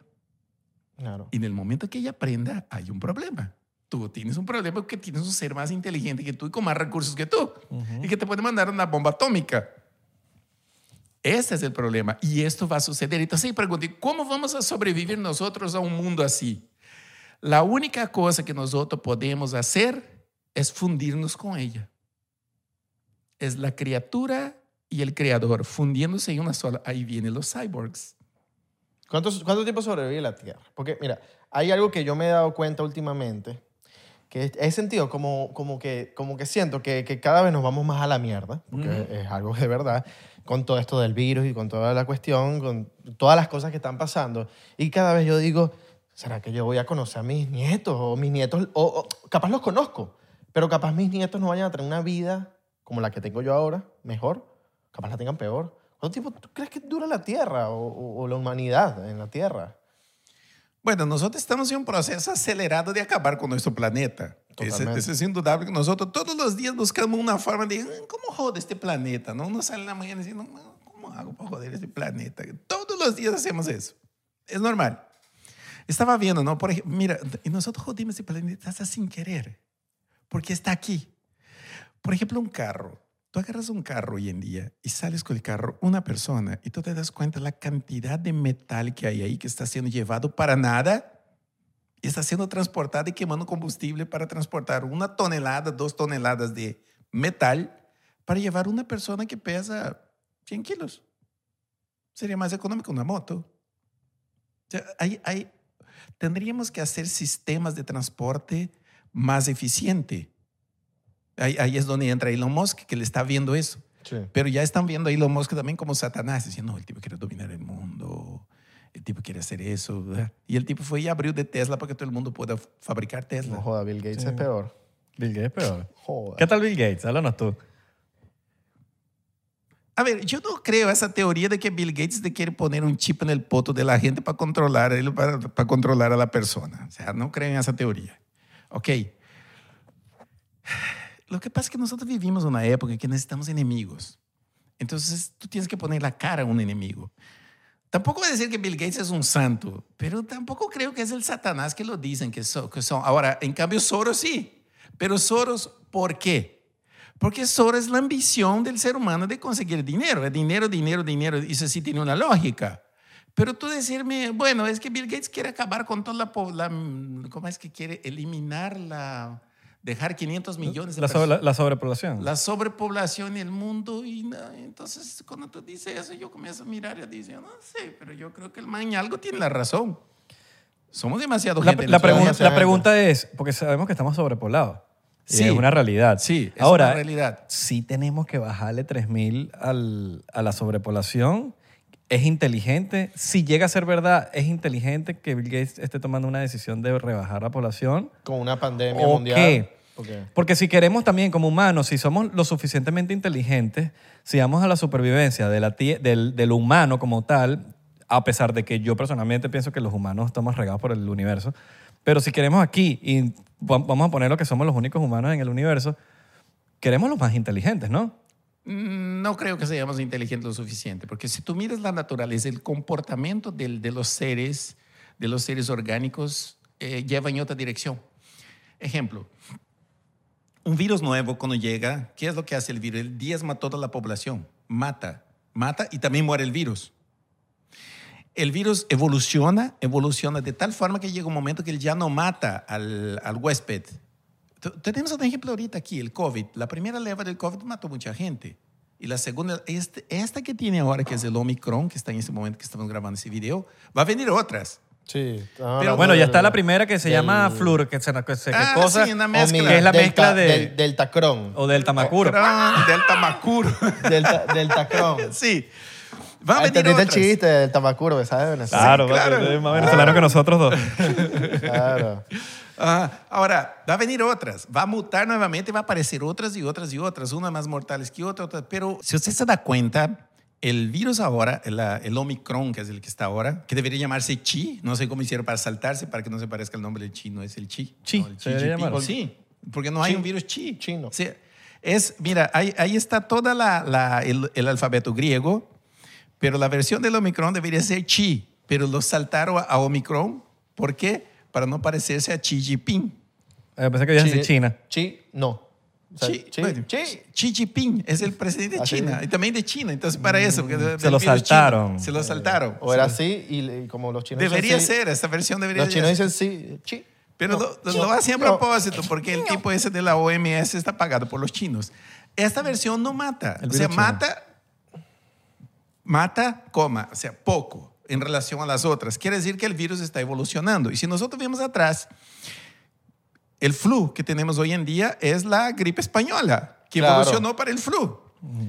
Claro. Y en el momento que ella aprenda, hay un problema. Tú tienes un problema porque tienes un ser más inteligente que tú y con más recursos que tú. Y que te puede mandar una bomba atómica. Ese es el problema. Y esto va a suceder. Entonces, pregunté, ¿cómo vamos a sobrevivir nosotros a un mundo así? La única cosa que nosotros podemos hacer es fundirnos con ella. Es la criatura y el creador fundiéndose en una sola. Ahí vienen los cyborgs. ¿Cuántos- ¿Cuánto tiempo sobrevive la Tierra? Porque, mira, hay algo que yo me he dado cuenta últimamente, que he sentido como, como, que, como que siento que, que cada vez nos vamos más a la mierda, porque es algo de verdad, con todo esto del virus y con toda la cuestión, con todas las cosas que están pasando. Y cada vez yo digo, ¿será que yo voy a conocer a mis nietos? O mis nietos, o, o capaz los conozco, pero capaz mis nietos no vayan a tener una vida como la que tengo yo ahora, mejor, capaz la tengan peor. ¿Cuánto tiempo tú crees que dura la Tierra o, o- o la humanidad en la Tierra? Bueno, nosotros estamos en un proceso acelerado de acabar con nuestro planeta. Ese, es indudable que nosotros todos los días buscamos una forma de, "Ah, ¿cómo joder este planeta? ¿no? Uno sale en la mañana diciendo, "No, ¿cómo hago para joder este planeta? Todos los días hacemos eso. Es normal. Estaba viendo, ¿no? Por ejemplo, mira, y nosotros jodimos este planeta hasta sin querer, porque está aquí. Por ejemplo, un carro. Tú agarras un carro hoy en día y sales con el carro una persona y tú te das cuenta la cantidad de metal que hay ahí que está siendo llevado para nada y está siendo transportado y quemando combustible para transportar una tonelada, dos toneladas de metal para llevar una persona que pesa 100 kilos. Sería más económico una moto. Hay, hay, tendríamos que hacer sistemas de transporte más eficientes. Ahí, ahí es donde entra Elon Musk, que le está viendo eso. Sí. Pero ya están viendo a Elon Musk también como Satanás, diciendo, no, el tipo quiere dominar el mundo, el tipo quiere hacer eso. ¿verdad? Y el tipo fue y abrió de Tesla para que todo el mundo pueda fabricar Tesla. No joda, Bill Gates es peor. Bill Gates es peor. Joda. ¿Qué tal Bill Gates? Háblanos tú. A ver, yo no creo esa teoría de que Bill Gates te quiere poner un chip en el poto de la gente para controlar, para, para controlar a la persona. O sea, no creo en esa teoría. Ok. Lo que pasa es que nosotros vivimos una época en que necesitamos enemigos. Entonces, tú tienes que poner la cara a un enemigo. Tampoco voy a decir que Bill Gates es un santo, pero tampoco creo que es el Satanás que lo dicen que son. Ahora, en cambio, Soros sí. Pero Soros, ¿por qué? Porque Soros es la ambición del ser humano de conseguir dinero. Dinero, dinero, dinero. Eso sí tiene una lógica. Pero tú decirme, bueno, es que Bill Gates quiere acabar con toda la población. ¿Cómo es que quiere eliminar la. Dejar 500 millones de La, sobre- personas? la sobrepoblación. la sobrepoblación en el mundo y na- entonces cuando tú dices eso yo comienzo a mirar y digo, no sé, pero yo creo que el man algo tiene la razón. Somos demasiado La, gente. la en pregunta, la es, porque sabemos que estamos sobrepoblados. Sí. es una realidad. Sí, es Ahora, una realidad. sí tenemos que bajarle 3.000 al, a la sobrepoblación. Es inteligente. Si llega a ser verdad, es inteligente que Bill Gates esté tomando una decisión de rebajar la población. Con una pandemia ¿O mundial. qué? ¿Por qué? Porque si queremos también como humanos, si somos lo suficientemente inteligentes, si vamos a la supervivencia de la del, del humano como tal, a pesar de que yo personalmente pienso que los humanos estamos regados por el universo, pero si queremos aquí y va- vamos a poner lo que somos los únicos humanos en el universo, queremos los más inteligentes, ¿no? Mm, No creo que seamos inteligentes lo suficiente, porque si tú miras la naturaleza, el comportamiento de los seres, de los seres orgánicos, eh, lleva en otra dirección. Ejemplo, un virus nuevo cuando llega, ¿qué es lo que hace el virus? El diezma toda la población, mata, mata y también muere el virus. El virus evoluciona, evoluciona de tal forma que llega un momento que él ya no mata al huésped. Tenemos un ejemplo ahorita aquí, el COVID. La primera leva del COVID mató mucha gente. Y la segunda, este- esta que tiene ahora, que es el Omicron, que está en ese momento que estamos grabando ese video, va a venir otras. Sí. Pero Bueno, ya está la primera que se llama Flur, que se que se- que Ah, cosa, sí, una mezcla. que es la Delta- mezcla de... Del, deltacrón. o del tamacuro. Omicron, Delta Macuro. Delta, deltacrón. [laughs] sí. Va a Ah, venir ¿Entendiste el otras. chiste del tamacuro que sabe de Venezuela? Claro, claro. porque es más venezolano que nosotros dos. Claro. [laughs] Ajá. Ahora, va a venir otras, va a mutar nuevamente, va a aparecer otras y otras y otras, unas más mortales que otras, otras. Pero si usted se da cuenta, el virus ahora, el, el Omicron, que es el que está ahora, que debería llamarse Chi, no sé cómo hicieron para saltarse, para que no se parezca el nombre del Chi, no es el Chi. Chi, no, el Jinping. llamar. Sí, porque no hay Chi. un virus Chi. Chino. Sí, es, mira, ahí, ahí está toda la, la- el, el alfabeto griego, pero la versión del Omicron debería ser Chi, pero lo saltaron a, a Omicron, ¿por qué? Para no parecerse a Xi Jinping. Eh, pensé que ibas a decir Chi- China. Chi, no. O sea, Xi, bueno, chi. Xi Jinping es el presidente de Así China y también de China. Entonces, para eso. porque Se lo saltaron. Se lo saltaron. O era así y, y como los chinos Debería dicen sí, ser, esta versión debería Los chinos ser. dicen sí, chi. Pero No, lo, hacen a propósito, porque el tipo ese de la OMS está pagado por los chinos. Esta versión no mata. El o sea, chino. mata, mata, coma, o sea, poco en relación a las otras. Quiere decir que el virus está evolucionando. Y si nosotros vemos atrás, el flu que tenemos hoy en día es la gripe española, que Claro. evolucionó para el flu.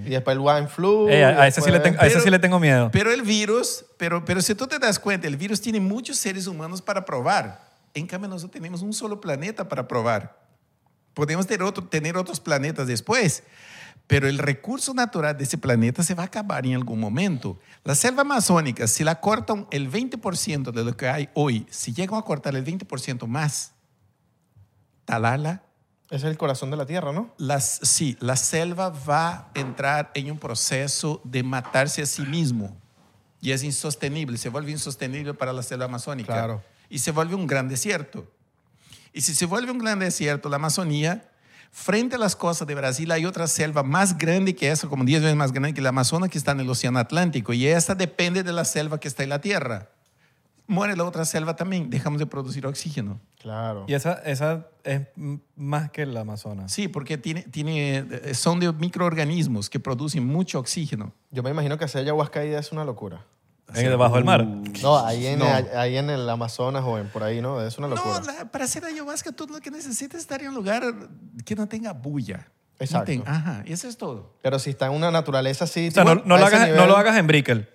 Y después el wine flu. Eh, a, a ese sí le tengo, a ese sí le tengo miedo. Pero el virus, pero, pero si tú te das cuenta, el virus tiene muchos seres humanos para probar. En cambio, nosotros tenemos un solo planeta para probar. Podemos tener, otro, tener otros planetas después, pero el recurso natural de ese planeta se va a acabar en algún momento. La selva amazónica, si la cortan el 20% de lo que hay hoy, si llegan a cortar el 20% más, talarla, Ese es el corazón de la tierra, ¿no? las, sí, la selva va a entrar en un proceso de matarse a sí mismo. Y es insostenible, se vuelve insostenible para la selva amazónica. Claro. Y se vuelve un gran desierto. Y si se vuelve un gran desierto, la Amazonía, frente a las costas de Brasil hay otra selva más grande que esa, como 10 veces más grande que la Amazonas, que está en el Océano Atlántico. Y esta depende de la selva que está en la Tierra. Muere la otra selva también, dejamos de producir oxígeno. Claro. Y esa, esa es más que la Amazonas. Sí, porque tiene, tiene, eh, son de microorganismos que producen mucho oxígeno. Yo me imagino que hacer ayahuasca ahí es una locura. En debajo del mar. No, ahí en, No. ahí en el Amazonas o en por ahí, ¿no? Es una locura. No, la- para hacer ayahuasca tú lo que necesitas es estar en un lugar que no tenga bulla. Exacto. Enten- Ajá, y eso es todo. Pero si está en una naturaleza así... O sea, tipo, no, no a lo hagas, no lo hagas en Brickell.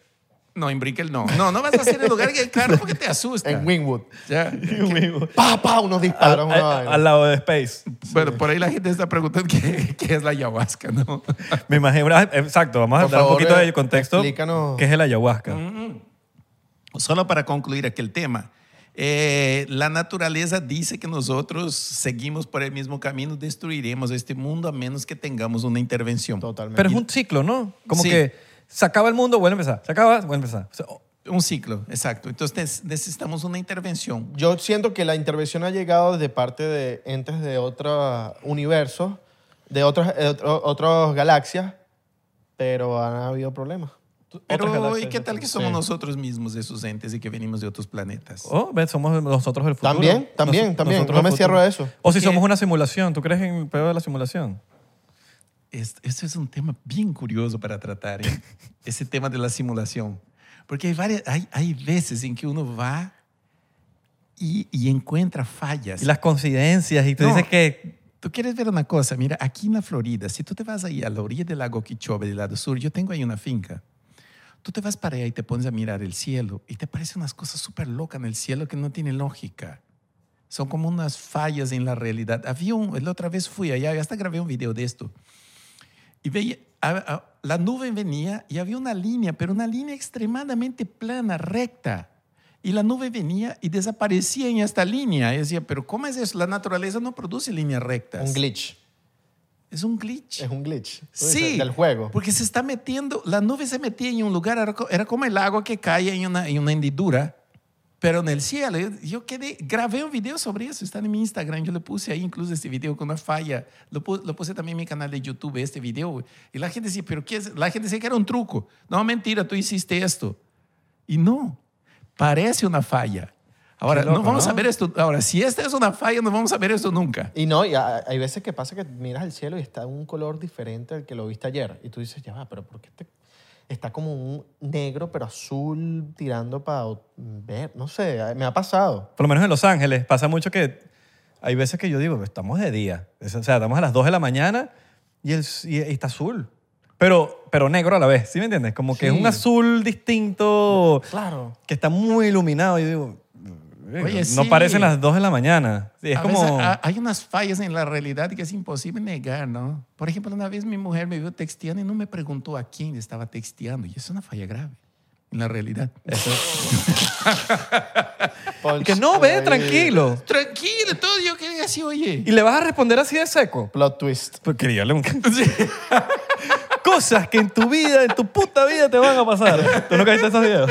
No, en Brickell no. No, no vas a hacer el lugar que el carro porque te asusta. En Wingwood. Ya. [laughs] Pa, pa, unos Al, disparos. al- vaina. al lado de Space. Bueno, por ahí la gente está preguntando qué, qué es la ayahuasca, ¿no? Me imagino. Exacto, vamos a Por dar un favor, poquito eh, de contexto. explícanos. ¿Qué es el ayahuasca? Solo para concluir aquel tema. eh, la naturaleza dice que nosotros seguimos por el mismo camino, destruiremos este mundo a menos que tengamos una intervención. Totalmente. Pero es un ciclo, ¿no? Como Sí. que se acaba el mundo, vuelve a empezar. Se acaba, vuelve a empezar. O sea, oh, Un ciclo, exacto. Entonces necesitamos una intervención. Yo siento que la intervención ha llegado de parte de entes de otros universos, de otras otro- otras galaxias, pero han habido problemas. Pero, ¿y qué tal que somos Sí. nosotros mismos esos entes y que venimos de otros planetas? Oh, ves, somos nosotros el futuro. También, también, Nos- también. No me cierro a eso. O si somos una simulación. ¿Tú crees en el peor de la simulación? Es- Este es un tema bien curioso para tratar, ¿eh? [laughs] ese tema de la simulación. Porque hay, varias, hay, hay veces en que uno va y, y encuentra fallas. Y las coincidencias. Y tú No. dices que... Tú quieres ver una cosa, mira, aquí en la Florida, si tú te vas ahí a la orilla del lago Quichobe, del lado sur, yo tengo ahí una finca. Tú te vas para allá y te pones a mirar el cielo y te parecen unas cosas súper locas en el cielo que no tienen lógica. Son como unas fallas en la realidad. Había un, la otra vez fui allá, hasta grabé un video de esto. Y veía, a- a- la nube venía y había una línea, pero una línea extremadamente plana, recta. Y la nube venía y desaparecía en esta línea. Y decía, pero ¿cómo es eso? La naturaleza no produce líneas rectas. Un glitch. Es un glitch. Es un glitch. Sí, Del juego. Porque se está metiendo, la nube se metía en un lugar, era como el agua que cae en una, en una hendidura, pero en el cielo. Yo, quedé, grabé un video sobre eso, está en mi Instagram, yo le puse ahí incluso este video con una falla, lo, pu- lo puse también en mi canal de YouTube, este video, y la gente decía, pero ¿qué es? La gente decía que era un truco. No, mentira, tú hiciste esto. Y no, parece una falla. Ahora, loco, no vamos ¿no? a ver esto, ahora, si esta es una falla, no vamos a ver esto nunca. Y no, y ha- hay veces que pasa que miras el cielo y está un color diferente al que lo viste ayer. Y tú dices, ya va, pero ¿por qué este- está como un negro pero azul tirando para ver? No sé, me ha pasado. Por lo menos en Los Ángeles pasa mucho que hay veces que yo digo, estamos de día. Es- O sea, estamos a las 2 de la mañana y, el, y, está azul. Pero, pero negro a la vez, ¿sí me entiendes? Como que es Sí. un azul distinto Claro. que está muy iluminado. Y digo, Oye, no sí. parecen las 2 de la mañana. Sí, es A como... veces hay unas fallas en la realidad que es imposible negar, ¿no? Por ejemplo, una vez mi mujer me vio texteando y no me preguntó a quién estaba texteando. Y es una falla grave en la realidad. [laughs] Que no, ve, tranquilo. Tranquilo, todo yo quería así, oye. Y le vas a responder así de seco. Plot twist. Pues quería un... [laughs] Cosas que en tu vida, en tu puta vida te van a pasar. ¿Tú nunca viste esos videos?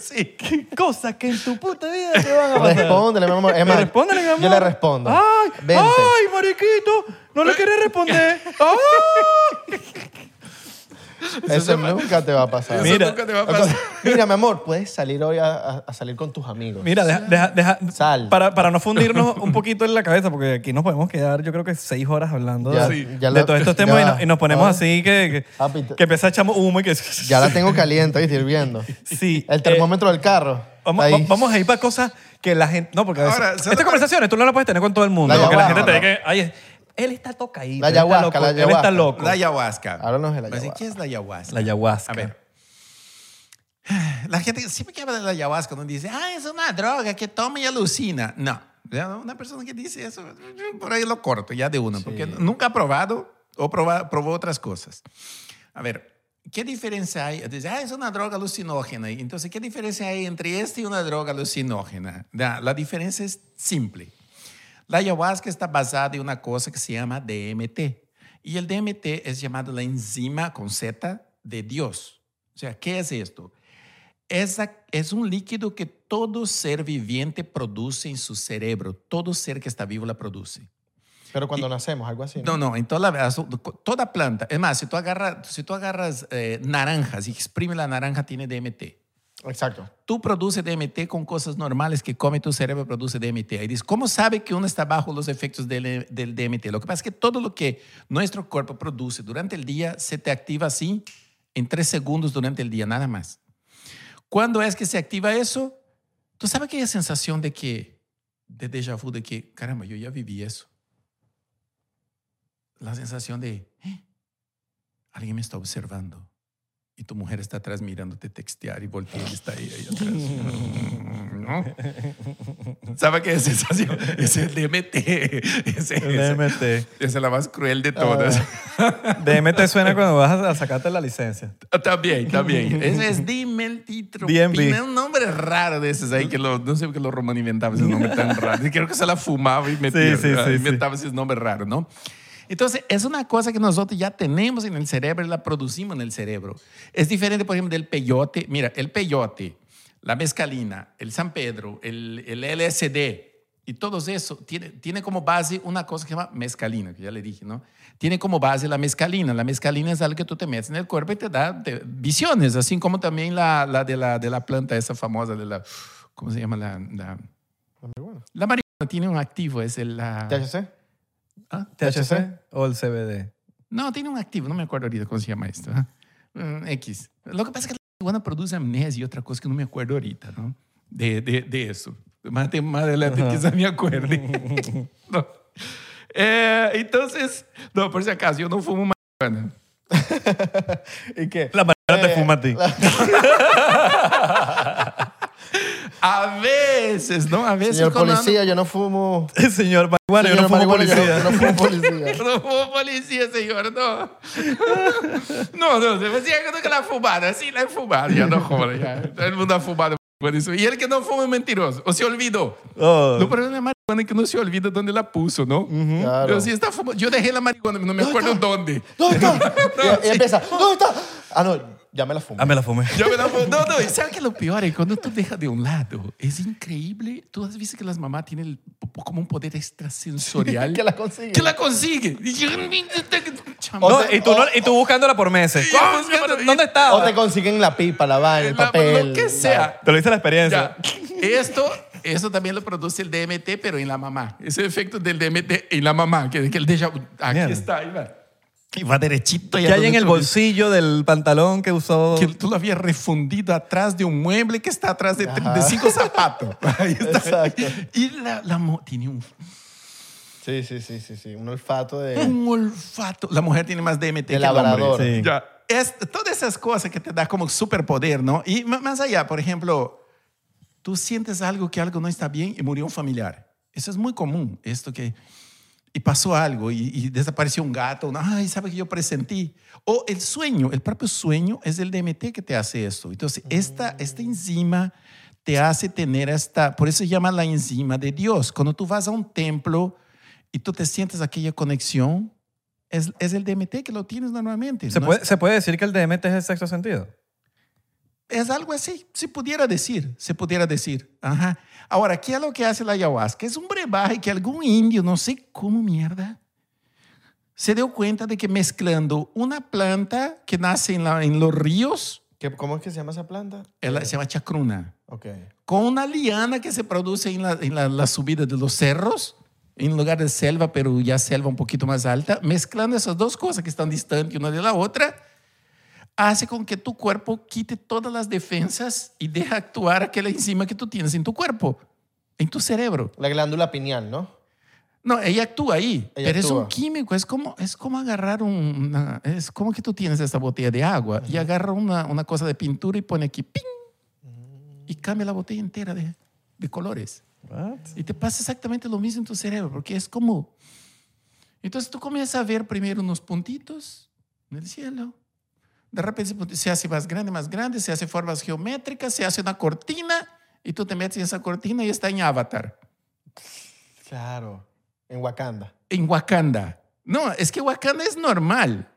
Sí. Cosas que en tu puta vida te van a pasar. Respóndele, mi amor. Es Pero más, respóndele, mi amor. Yo le respondo. Ay, Vente. ay, mariquito, no le quieres responder. Ay. Eso nunca te va a pasar. Eso Mira. nunca te va a pasar. [laughs] Mira, mi amor, puedes salir hoy a, a- a salir con tus amigos. Mira, deja, deja, deja- Sal. Para, para no fundirnos un poquito en la cabeza, porque aquí nos podemos quedar, yo creo que seis horas hablando Ya- de, ya de la- todos estos temas y, ya. no- y nos ponemos Ah. así que, que, Papi, te- que empieza a echamos humo y que... Ya la tengo caliente, ¿viste? Hirviendo. Sí. El eh, termómetro del carro. Vamos, ahí. va- vamos a ir para cosas que la gente... No, porque a veces- Ahora, estas conversaciones tú no las puedes tener con todo el mundo. Porque la gente te ¿no? dice que... Ay, él está tocaído. La él está ayahuasca, loco, la Él está ayahuasca. loco. La ayahuasca. Háblanos de la Mas, ¿y ayahuasca. ¿Qué es la ayahuasca? La ayahuasca. A ver. La gente siempre que habla de la ayahuasca no dice, ah, es una droga que toma y alucina. No. Una persona que dice eso, por ahí lo corto ya de uno, porque nunca ha probado o proba- probó otras cosas. A ver, ¿qué diferencia hay? Dice, ah, es una droga alucinógena. Entonces, ¿qué diferencia hay entre esta y una droga alucinógena? La, la diferencia es simple. La ayahuasca está basada en una cosa que se llama DMT. Y el DMT es llamado la enzima con Z de Dios. O sea, ¿qué es esto? Esa es un líquido que todo ser viviente produce en su cerebro. Todo ser que está vivo la produce. Pero cuando nacemos, algo así. No, no, en toda, la, toda planta. Es más, si tú agarras, si tú agarras eh, naranjas y exprimes la naranja, tiene DMT. Exacto. Tú produces DMT con cosas normales que come tu cerebro, produce DMT. Y dices, ¿cómo sabe que uno está bajo los efectos del, del DMT? Lo que pasa es que todo lo que nuestro cuerpo produce durante el día se te activa así en tres segundos durante el día, nada más. ¿Cuándo es que se activa eso? Tú sabes aquella sensación de que, de déjà vu, de que, caramba, yo ya viví eso. la sensación de, "Eh, alguien me está observando. Y tu mujer está atrás mirándote textear y voltea y está ahí, ahí atrás. ¿No? ¿Sabe qué sensación? Es el DMT. Ese- El ese- DMT. Esa es la más cruel de todas. DMT suena cuando vas a sacarte la licencia. También, también. Ese es. DMV. Un nombre raro de esos ahí que lo, no sé por qué los romanos inventaban ese nombre tan raro. Creo que se la fumaba y metía, Sí, sí, sí, inventaba esos nombres raros, ¿no? Entonces, es una cosa que nosotros ya tenemos en el cerebro y la producimos en el cerebro. Es diferente, por ejemplo, del peyote. Mira, el peyote, la mescalina, el San Pedro, el, el LSD y todo eso tiene, tiene como base una cosa que se llama mescalina, que ya le dije, ¿no? Tiene como base la mescalina. La mescalina es algo que tú te metes en el cuerpo y te da te- visiones, así como también la, la, de la de la planta esa famosa de la... ¿Cómo se llama? La, la, Bueno. la marihuana tiene un activo, es el... La, ¿THC? ¿Ah? ¿THC o el CBD? No, tiene un activo, no me acuerdo ahorita cómo se llama esto. Mm, X. Lo que pasa es que la marihuana produce amnesia y otra cosa que no me acuerdo ahorita, ¿no? De, de, de eso. Más, de- más adelante quizás me acuerde. [laughs] No. Eh, entonces, no, por si acaso, yo no fumo marihuana. [laughs] ¿Y qué? La marihuana te Eh, fuma a ti. [laughs] A veces, ¿no? A veces Señor cuando ando- policía, yo no fumo. [laughs] Señor marihuana, yo Señor no fumo marihuana, yo no- policía. Yo no fumo [laughs] policía. No fumo policía, señor, no. [laughs] No, no, se me decía que la fumada. Sí, la he fumado, ya no joda, ya. Todo el mundo ha fumado. Y el que no fuma es mentiroso, o se olvidó. Oh. Lo problema de la marihuana es que no se olvida dónde la puso, ¿no? Claro. Yo, sí está fumando. yo dejé la marihuana, no me acuerdo dónde. ¿Dónde está? y, y empieza, ¿dónde está? Ah, no, ya me la fumo. Ah, me la fumé. Yo me la fu- [laughs] no, no, y ¿sabes qué es lo peor? Es cuando tú dejas de un lado, es increíble. Tú has visto que las mamás tienen el- como un poder extrasensorial. [laughs] que la consigue. Que la consigue. Y yo- O No, te- y, tú no- y tú buscándola por meses. Buscando- ¿Dónde está? O te consiguen la pipa, la vaina, el La- papel. Lo que sea. Te lo dice la experiencia. Ya. Esto, esto también lo produce el DMT, pero en la mamá. Ese efecto del DMT en la mamá, que, que el déjà vu. Aquí Mierda. está, ahí va. Y va derechito. ¿Qué hay en el bolsillo del pantalón que usó? Que tú lo habías refundido atrás de un mueble que está atrás de, de cinco zapatos. [laughs] Ahí está. Exacto. Y la, la mo- tiene un, Sí, sí, sí, sí, sí. Un olfato de... un olfato. La mujer tiene más DMT De que el labrador. hombre. Sí. Ya. Es, todas esas cosas que te da como superpoder, ¿no? Y más allá, por ejemplo, tú sientes algo que algo no está bien y murió un familiar. Eso es muy común, esto que... Y pasó algo y, y desapareció un gato. Ay, ¿sabe que yo presentí? O el sueño, el propio sueño es el DMT que te hace esto. Entonces, esta, esta enzima te hace tener esta... Por eso se llama la enzima de Dios. Cuando tú vas a un templo y tú te sientes aquella conexión, es, es el DMT que lo tienes normalmente. ¿Se ¿no? puede, ¿Se puede decir que el DMT es el sexto sentido? Es algo así, se pudiera decir, se pudiera decir. Ajá. Ahora, ¿qué es lo que hace la ayahuasca? Es un brebaje que algún indio, no sé cómo mierda, se dio cuenta de que mezclando una planta que nace en, la- en los ríos, ¿Qué- ¿Cómo es que se llama esa planta? ella se llama chacruna, Ok. con una liana que se produce en la, en la, la subida de los cerros, en lugar de selva, pero ya selva un poquito más alta, mezclando esas dos cosas que están distantes una de la otra, hace con que tu cuerpo quite todas las defensas y deja actuar aquella enzima que tú tienes en tu cuerpo, en tu cerebro. La glándula pineal, ¿no? No, ella actúa ahí, Ella pero es un químico, es como, es como agarrar un- una, es como que tú tienes esta botella de agua y agarra una, una cosa de pintura y pone aquí, ¡ping! Y cambia la botella entera de, de colores. What? Y te pasa exactamente lo mismo en tu cerebro, porque es como... Entonces tú comienzas a ver primero unos puntitos en el cielo. De repente se hace más grande, más grande, se hace formas geométricas, se hace una cortina y tú te metes en esa cortina y está en Avatar, Claro. En Wakanda. en Wakanda. No, es que Wakanda es normal.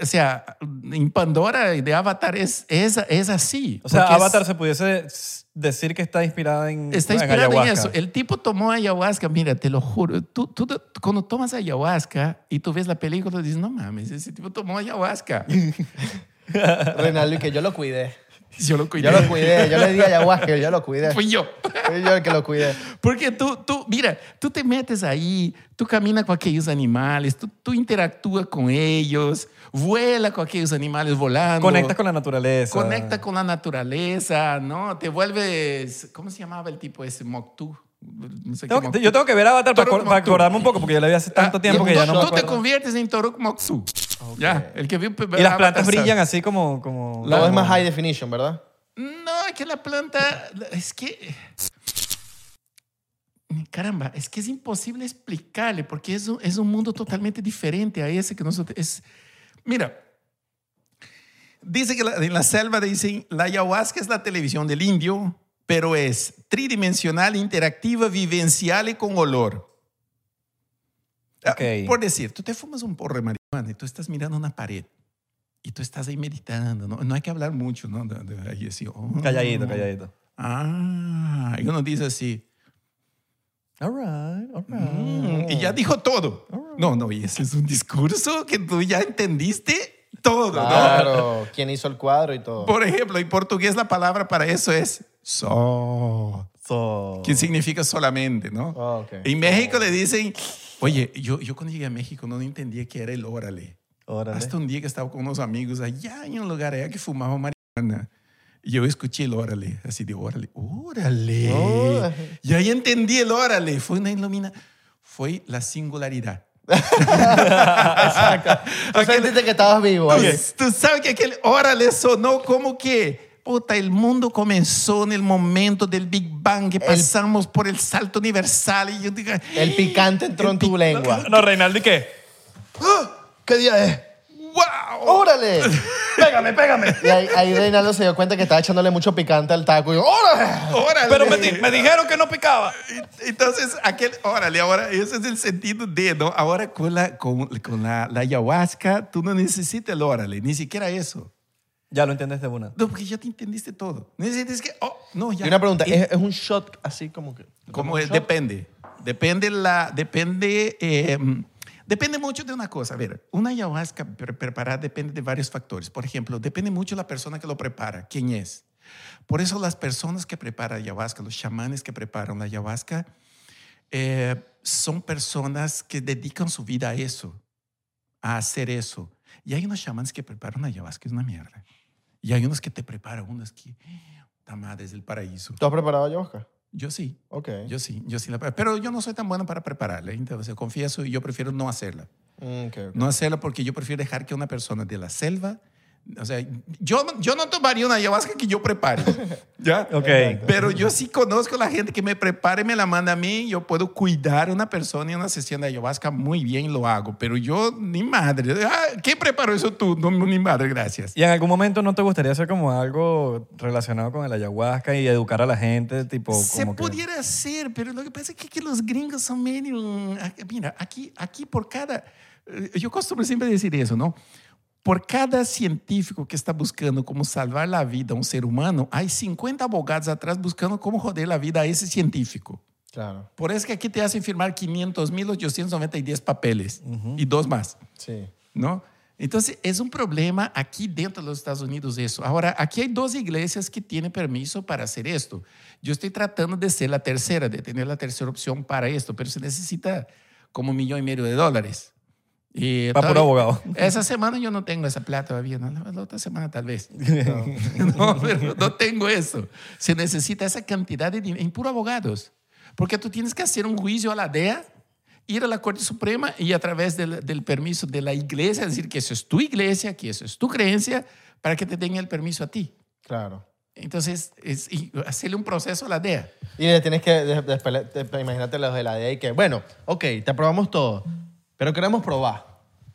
O sea, en Pandora y de Avatar es, es, es así. O sea, porque es- Avatar se pudiese decir que está inspirada en, Está en inspirado en, ayahuasca. eso. El tipo tomó ayahuasca, mira, te lo juro. Tú- tú- cuando tomas ayahuasca y tú ves la película, dices, no mames, ese tipo tomó ayahuasca. [laughs] [laughs] Reinaldo, y que yo lo cuidé. Yo lo cuidé. Yo lo cuidé. Yo le di ayahuasca, yo lo cuidé. Fui yo. Fui yo el que lo cuidé. Porque tú, tú, mira, tú te metes ahí, tú caminas con aquellos animales, tú, tú interactúas con ellos, vuela con aquellos animales volando. Conecta con la naturaleza. Conecta con la naturaleza, ¿no? Te vuelves, ¿cómo se llamaba el tipo ese? Moctú. no sé Tengo yo tengo que ver Avatar para, para Moktu. acordarme un poco, porque yo la vi hace tanto Ah, tiempo y que ya tú- no me Tú te acuerdo. conviertes en Toruk Moksu. Ya, el que vio Y las plantas brillan así como... como Todo es más high definition, ¿verdad? No, es que la planta, es que, caramba, es que es imposible explicarle porque es un, es un mundo totalmente diferente a ese que nosotros, es, mira, dice que la- en la selva dicen, la ayahuasca es la televisión del indio, pero es tridimensional, interactiva, vivencial y con olor. Ah, Ok. Por decir, tú te fumas un porro de marihuana y tú estás mirando una pared y tú estás ahí meditando, ¿no? No hay que hablar mucho, ¿no? De, de ahí así, oh. Calladito, calladito. Ah, y uno dice así, All right, all right. mm, y ya dijo todo. No, no, y ese es un discurso que tú ya entendiste todo, ¿no? Claro, quién hizo el cuadro y todo. Por ejemplo, en portugués la palabra para eso es so, So- que significa solamente, ¿no? Ah, ok. En México le dicen, oye, yo, yo cuando llegué a México no entendía que era el órale. Órale. Hasta un día que estaba con unos amigos allá en un lugar allá que fumaba marihuana. Y yo escuché el órale, así de órale, órale. Órale. Y ahí entendí el órale. Fue una ilumina, fue la singularidad. [laughs] Tú sentiste que estabas vivo. Tú, tú sabes que aquel órale sonó como que, puta, el mundo comenzó en el momento del Big Bang, que pasamos por el salto universal. Y yo digo, El picante entró en tu lengua. No, Reinaldo, ¿y qué? ¿Qué día es? ¡wow! ¡Órale! [laughs] Pégame, pégame. Y ahí, ahí Reinaldo se dio cuenta que estaba echándole mucho picante al taco. Y yo, ¡órale! ¡Órale! Pero me, di- me dijeron que no picaba. Entonces, aquel, órale, ahora ese es el sentido de, ¿no? Ahora con la, con, con la, la ayahuasca, tú no necesitas el órale, ni siquiera eso. Ya lo entiendes de una. No, porque ya te entendiste todo. Necesitas que, oh, no, ya. Y una pregunta, ¿es, es un shot así como que? como es, depende. Depende la, depende, eh, depende mucho de una cosa. A ver, una ayahuasca pre- preparada depende de varios factores. Por ejemplo, depende mucho de la persona que lo prepara, quién es. Por eso las personas que preparan ayahuasca, los chamanes que preparan la ayahuasca, eh, son personas que dedican su vida a eso, a hacer eso. Y hay unos chamanes que preparan la ayahuasca, es una mierda. Y hay unos que te preparan unas que, ta madre, es el paraíso. ¿Tú has preparado ayahuasca? Yo sí. Ok. Yo sí, yo sí la Pero yo no soy tan bueno para prepararla, entonces confieso y yo prefiero no hacerla. Mm, ok, ok. No hacerla porque yo prefiero dejar que una persona de la selva, o sea, yo, yo no tomaría una ayahuasca que yo prepare, [laughs] ¿ya? Ok. Pero yo sí conozco a la gente que me prepara y me la manda a mí. Yo puedo cuidar a una persona en una sesión de ayahuasca muy bien, lo hago. Pero yo, ni madre. Ah, ¿Qué preparó eso tú? No, ni madre, gracias. ¿Y en algún momento no te gustaría hacer como algo relacionado con el ayahuasca y educar a la gente? Tipo, Se como que- pudiera hacer, pero lo que pasa es que, que los gringos son medio... Mira, aquí, aquí por cada... eh, Yo costumo siempre decir eso, ¿no? Por cada científico que está buscando cómo salvar la vida a un ser humano, hay 50 abogados atrás buscando cómo joder la vida a ese científico. Claro, Por eso que aquí te hacen firmar 500.890 papeles y dos más. sí. ¿no? Entonces, es un problema aquí dentro de los Estados Unidos eso. Ahora, aquí hay dos iglesias que tienen permiso para hacer esto. Yo estoy tratando de ser la tercera, de tener la tercera opción para esto, pero se necesita como un millón y medio de dólares. Y Va todavía- abogado. Esa semana yo no tengo esa plata todavía, ¿no? la, otra semana tal vez. [laughs] No, pero no tengo eso. Se necesita esa cantidad de dinero en puro abogados. Porque tú tienes que hacer un juicio a la DEA, ir a la Corte Suprema y a través del, del permiso de la iglesia, decir que eso es tu iglesia, que eso es tu creencia, para que te den el permiso a ti. Claro. Entonces, es, y hacerle un proceso a la DEA. Y le tienes que, imagínate los de la DEA y que, bueno, ok, te aprobamos todo, pero queremos probar.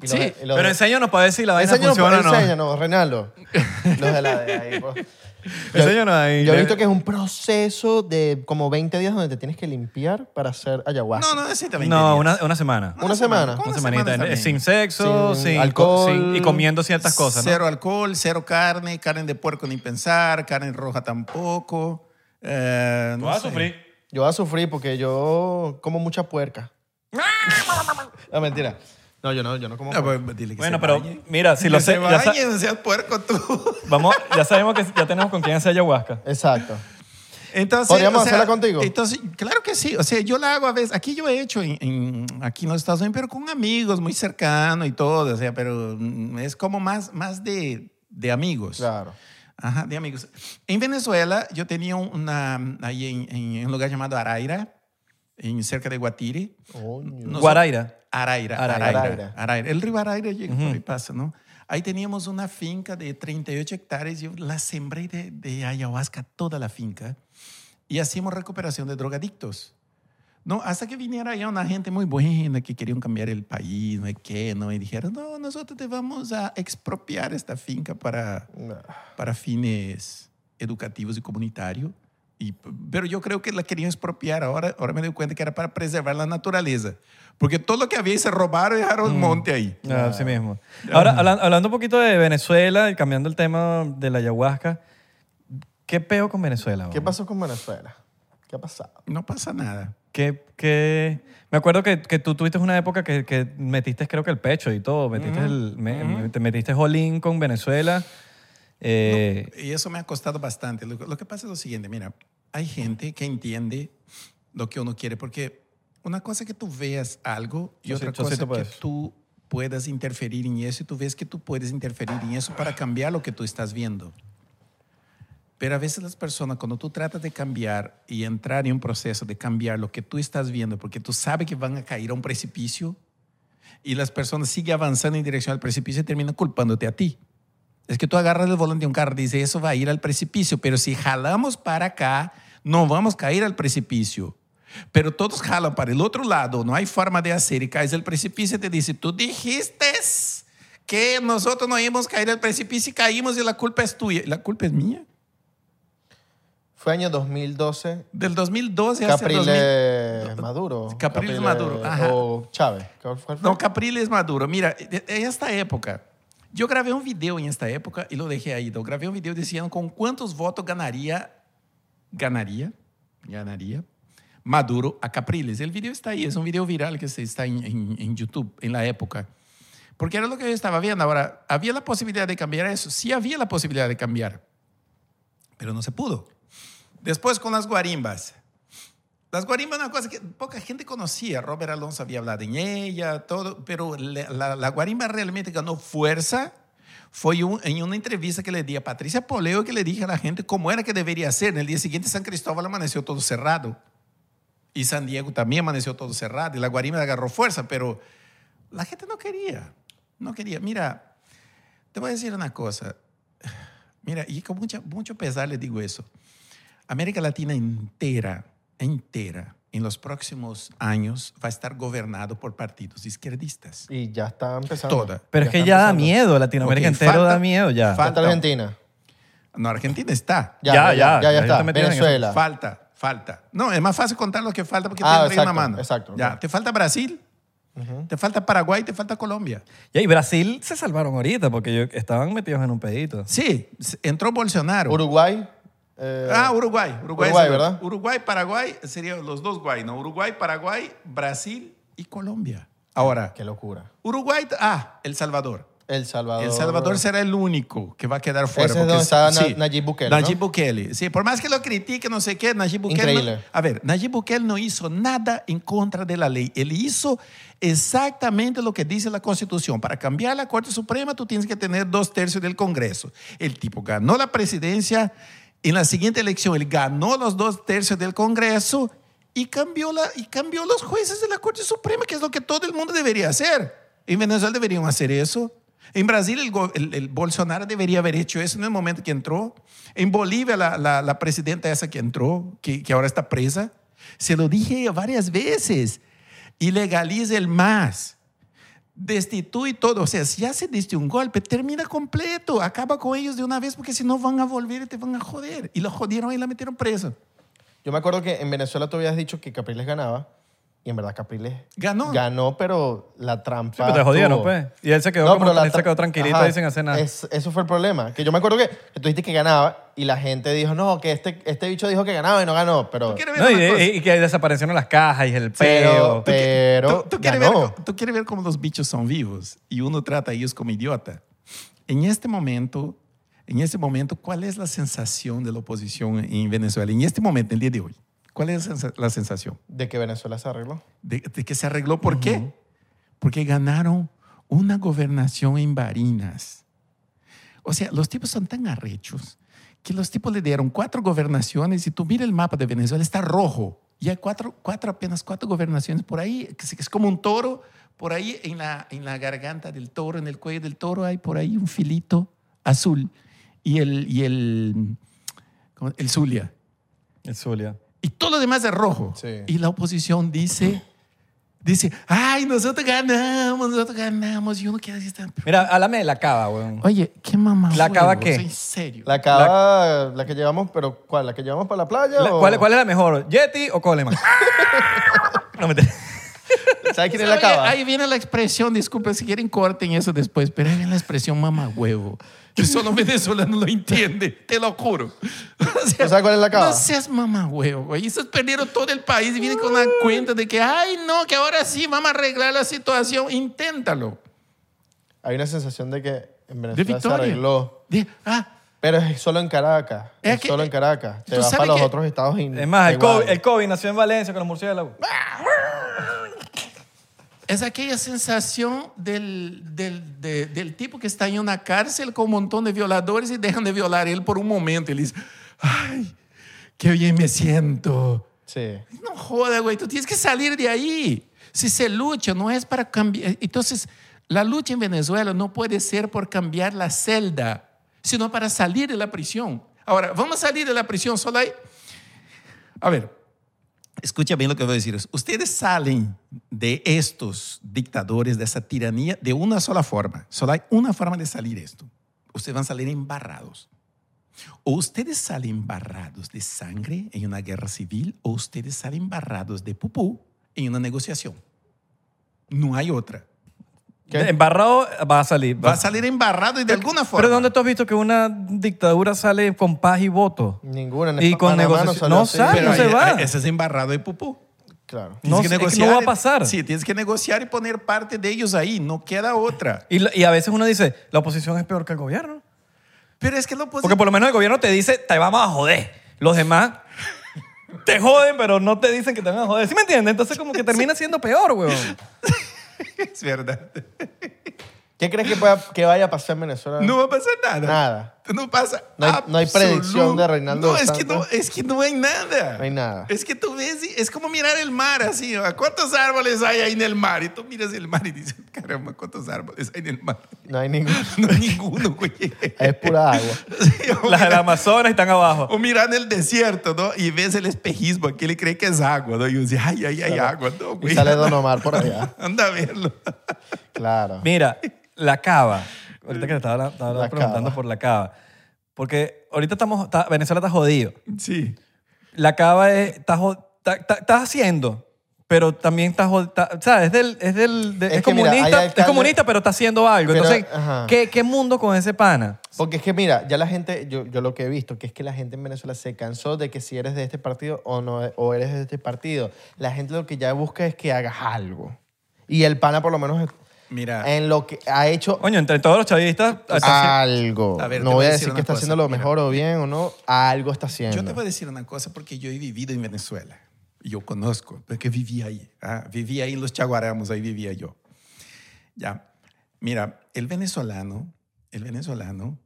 Y los Sí, de- y los Pero de- enséñanos para ver si la vaina Enséñanos, funciona o no. enséñanos, Reinaldo. [laughs] Los de la DEA ahí, pues. [laughs] Yo- Enséñanos ahí. Yo he visto que es un proceso de como 20 días donde te tienes que limpiar para hacer ayahuasca. No, no necesita 20 No, días. una, una semana. Una semana. Una Una semana semanita. bien. Sin sexo, Sin sin, alcohol. sin- y comiendo ciertas cosas, ¿no? Cero alcohol, cero carne, carne de puerco ni pensar, carne roja tampoco. Eh, no Vas a sé. sufrir. Yo voy a sufrir porque yo como mucha puerca. [laughs] no, mentira. No, yo no, yo no como No, pues, dile que Bueno, se pero bañe. mira, si lo Que sé, se ya, bañe, no seas puerco tú. [laughs] vamos, ya sabemos que ya tenemos con quién hacer ayahuasca. Exacto. Entonces, ¿Podríamos o sea, hacerla contigo? Entonces, claro que sí. O sea, yo la hago a veces. Aquí yo he hecho en, en- aquí en los Estados Unidos, pero con amigos muy cercanos y todo. O sea, pero mm, es como más, más de, de amigos. Claro. Ajá, de amigos. En Venezuela, yo tenía una, ahí en, en un lugar llamado Araira, en cerca de Guatire. Coño. Nosotros- Guaraira. Araira, Araira. Araira, Araira. El río Araira llega por ahí pasa, ¿no? Ahí teníamos una finca de 38 hectáreas. Yo la sembré de, de ayahuasca toda la finca y hacíamos recuperación de drogadictos. No, hasta que viniera ya una gente muy buena que querían cambiar el país, no hay qué, ¿no? Y dijeron, no, nosotros te vamos a expropiar esta finca para, para fines educativos y comunitarios. Y, pero yo creo que la querían expropiar. Ahora, ahora me doy cuenta que era para preservar la naturaleza. Porque todo lo que había se robaron y dejaron un monte ahí. Ah, Así mismo. Ahora, hablan- hablando un poquito de Venezuela y cambiando el tema de la ayahuasca, ¿qué peo con Venezuela? ¿Qué pasó con Venezuela? ¿Qué ha pasado? No pasa nada. ¿Qué, qué- Me acuerdo que, que tú tuviste una época que, que metiste, creo que el pecho y todo. Metiste el, me- me- te metiste Jolín con Venezuela. Eh, Y eso me ha costado bastante. Lo, lo que pasa es lo siguiente, mira, hay gente que entiende lo que uno quiere, porque una cosa es que tú veas algo y otra cosa es que tú puedas interferir en eso y tú ves que tú puedes interferir en eso para cambiar lo que tú estás viendo. Pero a veces las personas, cuando tú tratas de cambiar y entrar en un proceso de cambiar lo que tú estás viendo, porque tú sabes que van a caer a un precipicio, y las personas siguen avanzando en dirección al precipicio y terminan culpándote a ti. Es que tú agarras el volante de un carro y dices, eso va a ir al precipicio, pero si jalamos para acá, no vamos a caer al precipicio. Pero todos jalan para el otro lado, no hay forma de hacer y caes al precipicio y te dice, tú dijiste que nosotros no íbamos a caer al precipicio y caímos y la culpa es tuya. ¿La culpa es mía? Fue año 2012. Del 2012 hasta el 2000. Capriles Maduro. Capriles Maduro, ajá. O Chávez. No, Capriles Maduro. Mira, en esta época, yo grabé un video en esta época y lo dejé ahí. Yo grabé un video diciendo con cuántos votos ganaría, ganaría, ganaría Maduro a Capriles. El video está ahí, es un video viral que está en YouTube en la época. Porque era lo que yo estaba viendo. Ahora, ¿había la posibilidad de cambiar eso? Sí había la posibilidad de cambiar, pero no se pudo. Después con las guarimbas. Las guarimbas es una cosa que poca gente conocía. Robert Alonso había hablado en ella, todo, pero la, la- guarimba realmente ganó fuerza. Fue en una entrevista que le di a Patricia Poleo que le dije a la gente cómo era que debería ser. En el día siguiente San Cristóbal amaneció todo cerrado. Y San Diego también amaneció todo cerrado. Y la guarimba agarró fuerza, pero la gente no quería. No quería. Mira, te voy a decir una cosa. Mira, y con mucha, mucho pesar le digo eso. América Latina entera, entera, en los próximos años va a estar gobernado por partidos izquierdistas. Y ya está empezando. Toda. pero es que ya da empezando. miedo. Latinoamérica Ok, entero falta- da miedo ya. falta- Argentina. No, Argentina está. Ya, Ya, ya, ya, ya, está. Venezuela. Falta, falta. No, es más fácil contar lo que falta porque Ah, te entrega una exacto, mano. exacto, Ya, ok. te falta Brasil, te falta Paraguay, te falta Colombia. Ya, y Brasil se salvaron ahorita porque estaban metidos en un pedito. Sí, entró Bolsonaro. Uruguay. Eh, Ah, Uruguay. Uruguay, ¿verdad? Uruguay, Paraguay serían los dos guay, ¿no? Uruguay, Paraguay, Brasil y Colombia. Ahora, Qué locura. Uruguay, ah, El Salvador. El Salvador. El Salvador será el único que va a quedar fuera. Ese es porque donde está sí, Na- Nayib Bukele, ¿no? Bukele. Sí, por más que lo critique, no sé qué, Nayib Bukele. no- a ver, Nayib Bukele no hizo nada en contra de la ley. Él hizo exactamente lo que dice la Constitución. Para cambiar la Corte Suprema, tú tienes que tener dos tercios del Congreso. El tipo ganó la presidencia. En la siguiente elección, él ganó los dos tercios del Congreso y cambió, la, y cambió los jueces de la Corte Suprema, que es lo que todo el mundo debería hacer. En Venezuela deberían hacer eso. En Brasil el, el- el Bolsonaro debería haber hecho eso en el momento que entró. En Bolivia la, la- la presidenta esa que entró, que, que ahora está presa, se lo dije varias veces, ilegaliza el MAS, destituye todo. O sea, si ya se diste un golpe, termina completo, acaba con ellos de una vez porque si no van a volver y te van a joder. Y lo jodieron y la metieron presa. Yo me acuerdo que en Venezuela tú habías dicho que Capriles ganaba. Y en verdad Capriles Ganó. ganó, pero la trampa. Sí, pero te jodieron, estuvo. pues. Y él se quedó, No, como, pero la él se tra- quedó tranquilito Ajá, ahí sin hacer nada. es- eso fue el problema. Que yo me acuerdo que, tú dijiste que ganaba y la gente dijo, no, que este, este bicho dijo que ganaba y no ganó. Pero, ¿Tú quieres ver No, y, una cosa? y- y que desaparecieron las cajas y el pero, peo. pero ¿Tú, tú quieres ver, ganó. tú quieres ver cómo los bichos son vivos y uno trata a ellos como idiota. En este momento, en este momento, ¿cuál es la sensación de la oposición en Venezuela? En este momento, el día de hoy, ¿cuál es la sensa- la sensación? De que Venezuela se arregló. De, de que se arregló. ¿Por qué? Porque ganaron una gobernación en Barinas. O sea, los tipos son tan arrechos que los tipos le dieron cuatro gobernaciones y tú mira el mapa de Venezuela, está rojo. Y hay cuatro, cuatro, apenas cuatro gobernaciones por ahí, que es- como un toro. Por ahí en la, en la garganta del toro, en el cuello del toro, hay por ahí un filito azul. Y el, y el, el Zulia. El Zulia. Y todo lo demás es rojo. Sí. Y la oposición dice, dice, ay, nosotros ganamos, nosotros ganamos. Y uno queda así, está, Mira, háblame de la cava, weón. oye, qué mamá. ¿La cava qué? En serio. La cava, la, que llevamos, pero ¿cuál? ¿La que llevamos para la playa? La- o- ¿cuál, cuál es la mejor? ¿Yeti o Coleman? [laughs] no, mentira. ¿Sabes quién es la cava? Ahí viene la expresión, disculpen si quieren corten eso después, pero ahí viene la expresión mamá huevo. Que solo venezolano lo entiende, te lo juro. O sea, ¿Tú sabes cuál es la cava? No seas mamá huevo, güey. Esos perdieron todo el país y vienen con la cuenta de que, ay, no, que ahora sí vamos a arreglar la situación. Inténtalo. Hay una sensación de que en De Venezuela se arregló. De, ah, Pero es solo en Caracas. Es Es, que- solo en Caracas. Te ¿tú vas sabes para los que- otros estados Es más, el. COVID, el COVID nació en Valencia con los murciélagos. Es aquella sensación del, del, de- del tipo que está en una cárcel con un montón de violadores y dejan de violar a él por un momento. Y le dice, ay, qué bien me siento. Sí. No joda, güey, tú tienes que salir de ahí. Si se lucha, no es para cambiar. Entonces, la lucha en Venezuela no puede ser por cambiar la celda, sino para salir de la prisión. Ahora, vamos a salir de la prisión, solo hay... A ver, escucha bien lo que voy a decir. Ustedes salen de estos dictadores, de esa tiranía, de una sola forma. Solo hay una forma de salir esto. Ustedes van a salir embarrados. O ustedes salen embarrados de sangre en una guerra civil, o ustedes salen embarrados de pupú en una negociación. No hay otra. ¿Qué? Embarrado va a salir. Va a salir embarrado y de alguna forma. Pero ¿dónde tú has visto que una dictadura sale con paz y voto? Ninguna. En Y con negociación- no sale. Pero no se ahí- va. ahí- Ese es embarrado de pupú. Claro. No, Tienes es que no va a pasar. Sí, tienes que negociar y poner parte de ellos ahí. No queda otra. Y, y a veces uno dice, la oposición es peor que el gobierno. Pero es que lo Porque por lo menos el gobierno te dice, te vamos a joder. Los demás te joden, pero no te dicen que te van a joder. ¿Sí me entiendes? Entonces como que termina siendo peor, weón. [laughs] [laughs] Es verdad. ¿Qué crees que, pueda- que vaya a pasar en Venezuela? No va a pasar nada. Nada. [laughs] No pasa. No hay- no hay predicción de Reinaldo No, es que no, es que no hay nada. No hay nada. Es que tú ves, es como mirar el mar así. ¿a ¿Cuántos árboles hay ahí en el mar? Y tú miras el mar y dices, caramba, ¿cuántos árboles hay en el mar? No hay ninguno. [laughs] No hay ninguno, güey. Es pura agua. [laughs] Sí, Las del Amazonas están abajo. O mirar en el desierto, ¿no? Y ves el espejismo, que le cree que es agua, ¿no? Y uno dice, ay, ay, ay, agua, no, Y sale Don Omar por allá. Anda a verlo. Claro. Mira, la cava. Ahorita que te estaba, estaba La preguntando cava. por la cava. Porque ahorita estamos, está- Venezuela está jodido. Sí. La cava es, está, está, está- está haciendo, pero también está, está- ¿sabes? Es, del, es, del, de- Es es que mira, comunista, es alcaldes- comunista, pero está haciendo algo. Pero, Entonces. ¿qué, ¿qué mundo con ese pana? Porque es que mira, ya la gente, yo, yo lo que he visto, que es que la gente en Venezuela se cansó de que si eres de este partido o no o eres de este partido. La gente lo que ya busca es que hagas algo. Y el pana por lo menos Mira. en lo que ha hecho Coño, entre todos los chavistas, algo. A ver, te no voy voy a a decir decir una que está cosa, haciendo lo mira. mejor o bien o no, algo está haciendo. Yo te voy a decir una cosa porque yo he vivido en Venezuela. Yo conozco, porque viví ahí. ah, Viví ahí en los Chaguaramos, ahí vivía yo. Ya, mira, el venezolano, el venezolano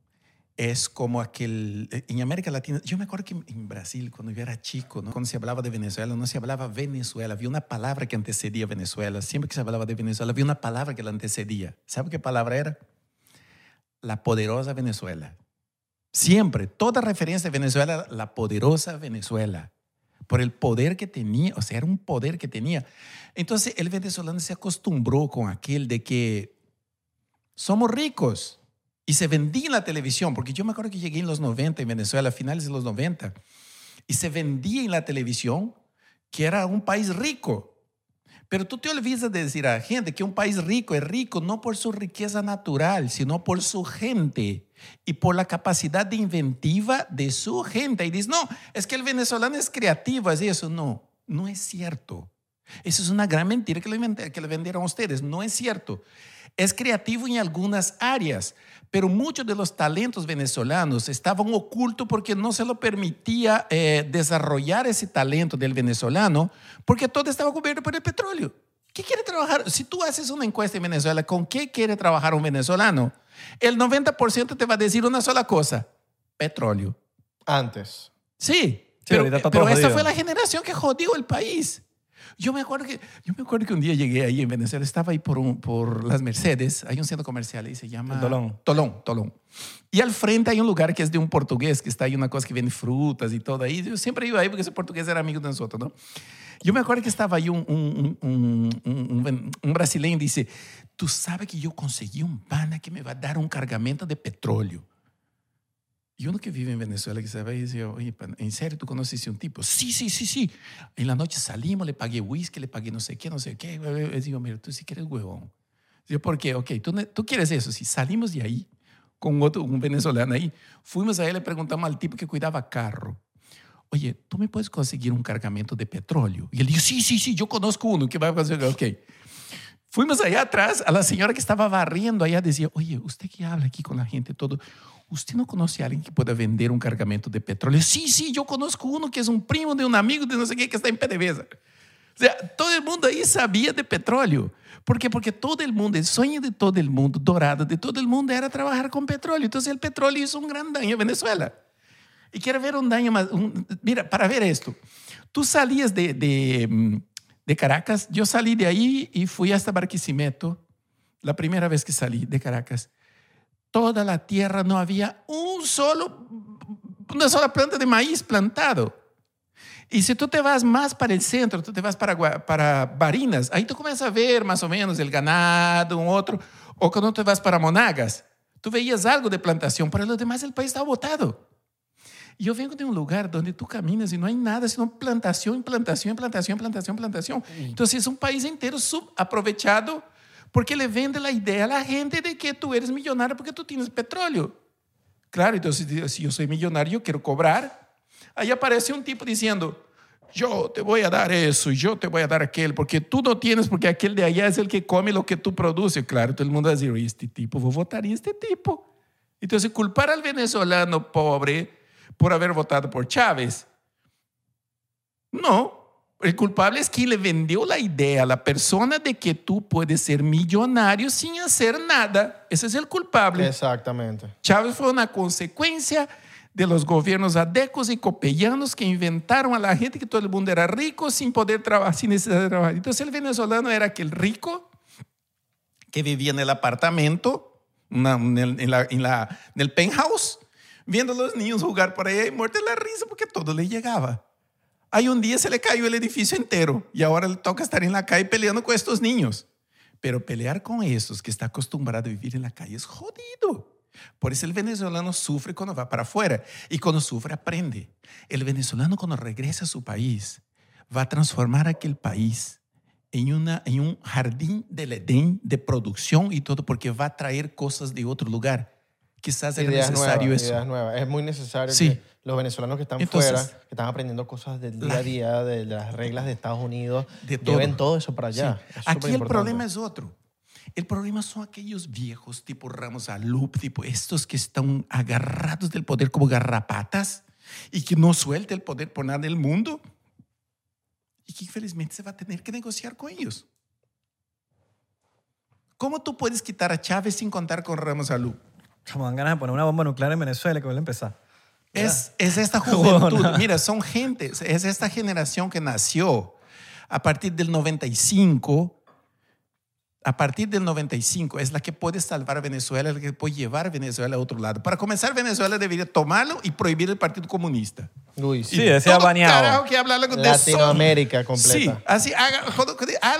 es como aquel, en América Latina, yo me acuerdo que en Brasil, cuando yo era chico, cuando se hablaba de Venezuela, no se hablaba Venezuela, había una palabra que antecedía Venezuela. Siempre que se hablaba de Venezuela, había una palabra que la antecedía. ¿Sabe qué palabra era? La poderosa Venezuela. Siempre, toda referencia de Venezuela, la poderosa Venezuela, por el poder que tenía, o sea, era un poder que tenía. Entonces, el venezolano se acostumbró con aquel de que somos ricos y se vendía en la televisión, porque yo me acuerdo que llegué en los 90 en Venezuela, a finales de los 90, y se vendía en la televisión que era un país rico. Pero tú te olvidas de decir a la gente que un país rico es rico no por su riqueza natural, sino por su gente y por la capacidad de inventiva de su gente. Y dices, no, es que el venezolano es creativo, es eso. No, no es cierto. Eso es una gran mentira que le, vendieron a ustedes. No es cierto. Es creativo en algunas áreas, pero muchos de los talentos venezolanos estaban ocultos porque no se lo permitía eh, desarrollar ese talento del venezolano, porque todo estaba cubierto por el petróleo. ¿Qué quiere trabajar? Si tú haces una encuesta en Venezuela, ¿con qué quiere trabajar un venezolano? El 90% te va a decir una sola cosa, petróleo. Antes. Sí, Sí, pero todo esta fue la generación que jodió el país. Yo me acuerdo que, yo me acuerdo que un día llegué ahí en Venezuela, estaba ahí por, un- por las Mercedes, hay un centro comercial y se llama... Tolón. Tolón, Tolón. Y al frente hay un lugar que es de un portugués, que está ahí una cosa que vende frutas y todo ahí. Yo siempre iba ahí porque ese portugués era amigo de nosotros, ¿no? Yo me acuerdo que estaba ahí un, un, un, un, un- un brasileño y dice, tú sabes que yo conseguí un pana que me va a dar un cargamento de petróleo. Y uno que vive en Venezuela que sabe, dice, oye, ¿en serio tú conociste un tipo? Sí, sí, sí, sí. En la noche salimos, le pagué whisky, le pagué no sé qué, no sé qué. Yo digo, mira, tú sí que eres huevón. Yo, ¿por qué? Ok, tú, tú quieres eso. Si salimos de ahí con otro, un venezolano ahí, fuimos a él, le preguntamos al tipo que cuidaba carro. Oye, ¿tú me puedes conseguir un cargamento de petróleo? Y él dijo, sí, sí, sí, yo conozco uno que va a conseguir. Ok. Fuimos allá atrás, a la señora que estaba barriendo allá decía, oye, usted que habla aquí con la gente todo, ¿usted no conoce a alguien que pueda vender un cargamento de petróleo? Sí, sí, yo conozco uno que es un primo de un amigo de no sé qué que está en PDVSA. O sea, todo el mundo ahí sabía de petróleo. ¿Por qué? Porque todo el mundo, el sueño de todo el mundo, dorado de todo el mundo era trabajar con petróleo. Entonces el petróleo hizo un gran daño a Venezuela. Y quiero ver un daño más. un- mira, para ver esto, tú salías de, de, mm, de Caracas, yo salí de ahí y fui hasta Barquisimeto, la primera vez que salí de Caracas. Toda la tierra no había un solo, una sola planta de maíz plantado. Y si tú te vas más para el centro, tú te vas para, Barinas, ahí tú comienzas a ver más o menos el ganado, un otro. O cuando te vas para Monagas, tú veías algo de plantación, pero lo demás el país estaba botado. Y yo vengo de un lugar donde tú caminas y no hay nada, sino plantación, plantación, plantación, plantación, plantación. Entonces es un país entero subaprovechado porque le vende la idea a la gente de que tú eres millonario porque tú tienes petróleo. Claro, entonces si yo soy millonario, yo quiero cobrar. Ahí aparece un tipo diciendo, yo te voy a dar eso yo te voy a dar aquel, porque tú no tienes, porque aquel de allá es el que come lo que tú produces. Claro, todo el mundo va a decir, este tipo, voy a votar y este tipo. Entonces, culpar al venezolano pobre por haber votado por Chávez. No, el culpable es quien le vendió la idea a la persona de que tú puedes ser millonario sin hacer nada. Ese es el culpable. Exactamente. Chávez fue una consecuencia de los gobiernos adecos y copellanos que inventaron a la gente que todo el mundo era rico sin poder trabajar, sin necesidad de trabajar. Entonces el venezolano era aquel rico que vivía en el apartamento, en, el, en la- en la- en el penthouse, viendo a los niños jugar por ahí y muerte la risa porque todo le llegaba. Ahí un día se le cayó el edificio entero y ahora le toca estar en la calle peleando con estos niños. Pero pelear con esos que está acostumbrado a vivir en la calle es jodido. Por eso el venezolano sufre cuando va para afuera y cuando sufre aprende. El venezolano cuando regresa a su país va a transformar aquel país en, una, en un jardín del Edén de producción y todo porque va a traer cosas de otro lugar. Quizás Ideas necesario nuevas, eso. nuevas. Es muy necesario Sí. que los venezolanos que están Entonces, fuera, que están aprendiendo cosas del día la- a día, de las reglas de Estados Unidos, De todo. lleven todo eso para allá. Sí. Es Aquí el problema es otro. El problema son aquellos viejos tipo Ramos Alup, tipo estos que están agarrados del poder como garrapatas y que no suelta el poder por nada del mundo y que infelizmente se va a tener que negociar con ellos. ¿Cómo tú puedes quitar a Chávez sin contar con Ramos Alup? Como dan ganas de poner una bomba nuclear en Venezuela que vuelve a empezar. Es, es esta [laughs] juventud. Mira, son gente, es esta generación que nació a partir del 95. A partir del 95 es la que puede salvar a Venezuela, la que puede llevar a Venezuela a otro lado. Para comenzar, Venezuela debería tomarlo y prohibir el Partido Comunista. Uy, Sí, ese ha baneado. carajo que habla algo de Latinoamérica sol. completa. Sí, así haga,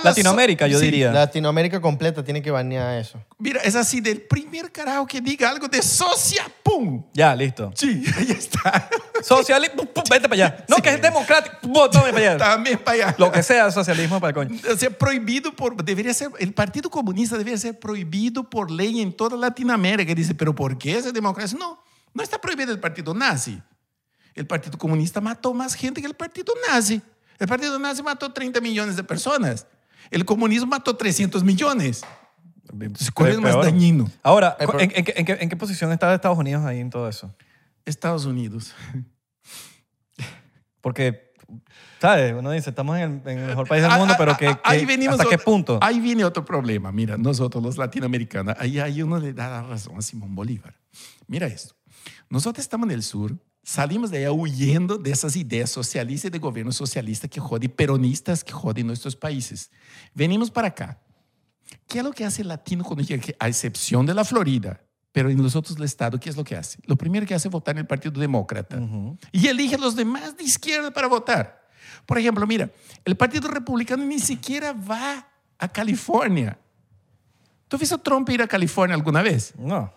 Latinoamérica, yo sí. diría. Latinoamérica completa tiene que banear eso. Mira, es así del primer carajo que diga algo de socia, ¡pum! Ya, listo. Sí, [laughs] ahí está. Socialismo, pum, vete para allá. No, que es democrático, pum, tome para allá. [laughs] También para allá. Lo que sea socialismo para el coño. O sea, prohibido por, debería ser, el Partido Comunista debería ser prohibido por ley en toda Latinoamérica. Y dice, pero ¿por qué esa democracia? No, no está prohibido el Partido Nazi. El Partido Comunista mató más gente que el Partido Nazi. El Partido Nazi mató 30 millones de personas. El comunismo mató 300 millones. ¿Cuál es más Peor. dañino? Ahora, Eh, pero- ¿en, en qué- en qué, en qué posición estaba Estados Unidos ahí en todo eso? Estados Unidos. [laughs] Porque, ¿sabes? Uno dice, estamos en el, en el mejor país del mundo, ah, pero ah, que, ahí que- venimos ¿hasta qué otro- punto? Ahí viene otro problema. Mira, nosotros los latinoamericanos, ahí, ahí uno le da la razón a Simón Bolívar. Mira esto. Nosotros estamos en el sur salimos de allá huyendo de esas ideas socialistas y de gobierno socialista que joden, peronistas que joden nuestros países. Venimos para acá. ¿Qué es lo que hace el latino cuando llega? A excepción de la Florida, pero en los otros estados, ¿qué es lo que hace? Lo primero que hace es votar en el Partido Demócrata. Y elige a los demás de izquierda para votar. Por ejemplo, mira, el Partido Republicano ni siquiera va a California. ¿Tú has visto a Trump ir a California alguna vez? No.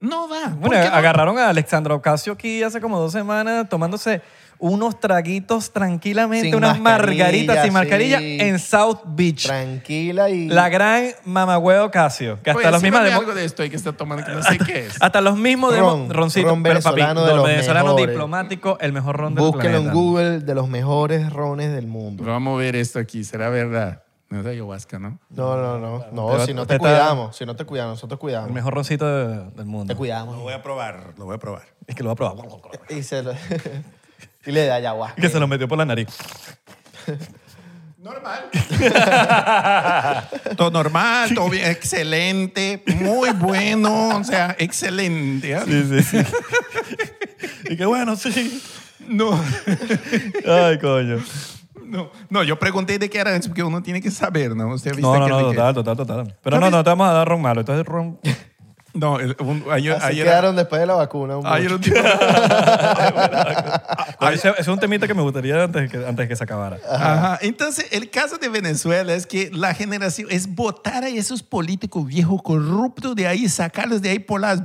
No va. ¿Por Bueno, no? agarraron a Alexandra Ocasio aquí hace como dos semanas tomándose unos traguitos tranquilamente, Sin unas margaritas sin mascarilla sí. en South Beach. Tranquila y... La gran mamagüeo Ocasio, que hasta Oye, los mismos demo- algo de esto ahí que está tomando que no sé qué es. hasta los mismos Ron, demo- roncitos, ron pero papi, venezolano de los venezolano mejores. diplomático, el mejor ron del Búsquenlo en planeta. Google de los mejores rones del mundo. Vamos a ver esto aquí, será verdad. No es ayahuasca, ¿no? No, no, no. No, Pero si no te te está- cuidamos, si no te cuidamos, nosotros El cuidamos. mejor roncito de- del mundo. Te cuidamos. Lo voy a probar, lo voy a probar. Es que lo va a probar. Y, se lo- [laughs] y le da ayahuasca. Que se lo metió por la nariz. Normal. [laughs] todo normal, todo bien, excelente, muy bueno, o sea, excelente. ¿ah? Sí, sí, sí. [laughs] y que bueno, sí. No, Ay, coño. no, no, yo pregunté de qué era antes porque uno tiene que saber, ¿no? Usted ha visto No, no, que no, qué- total, total, total. Pero no, no te vamos a dar ron malo. Esto es ron. [laughs] No, el- un- ayer, Así ayer- quedaron después de la vacuna. un ayer mucho. un [laughs] [laughs] Ese, ese es un temita que me gustaría antes que, antes que se acabara. Ajá. Entonces, el caso de Venezuela es que la generación es votar a esos políticos viejos corruptos de ahí, sacarlos de ahí por las,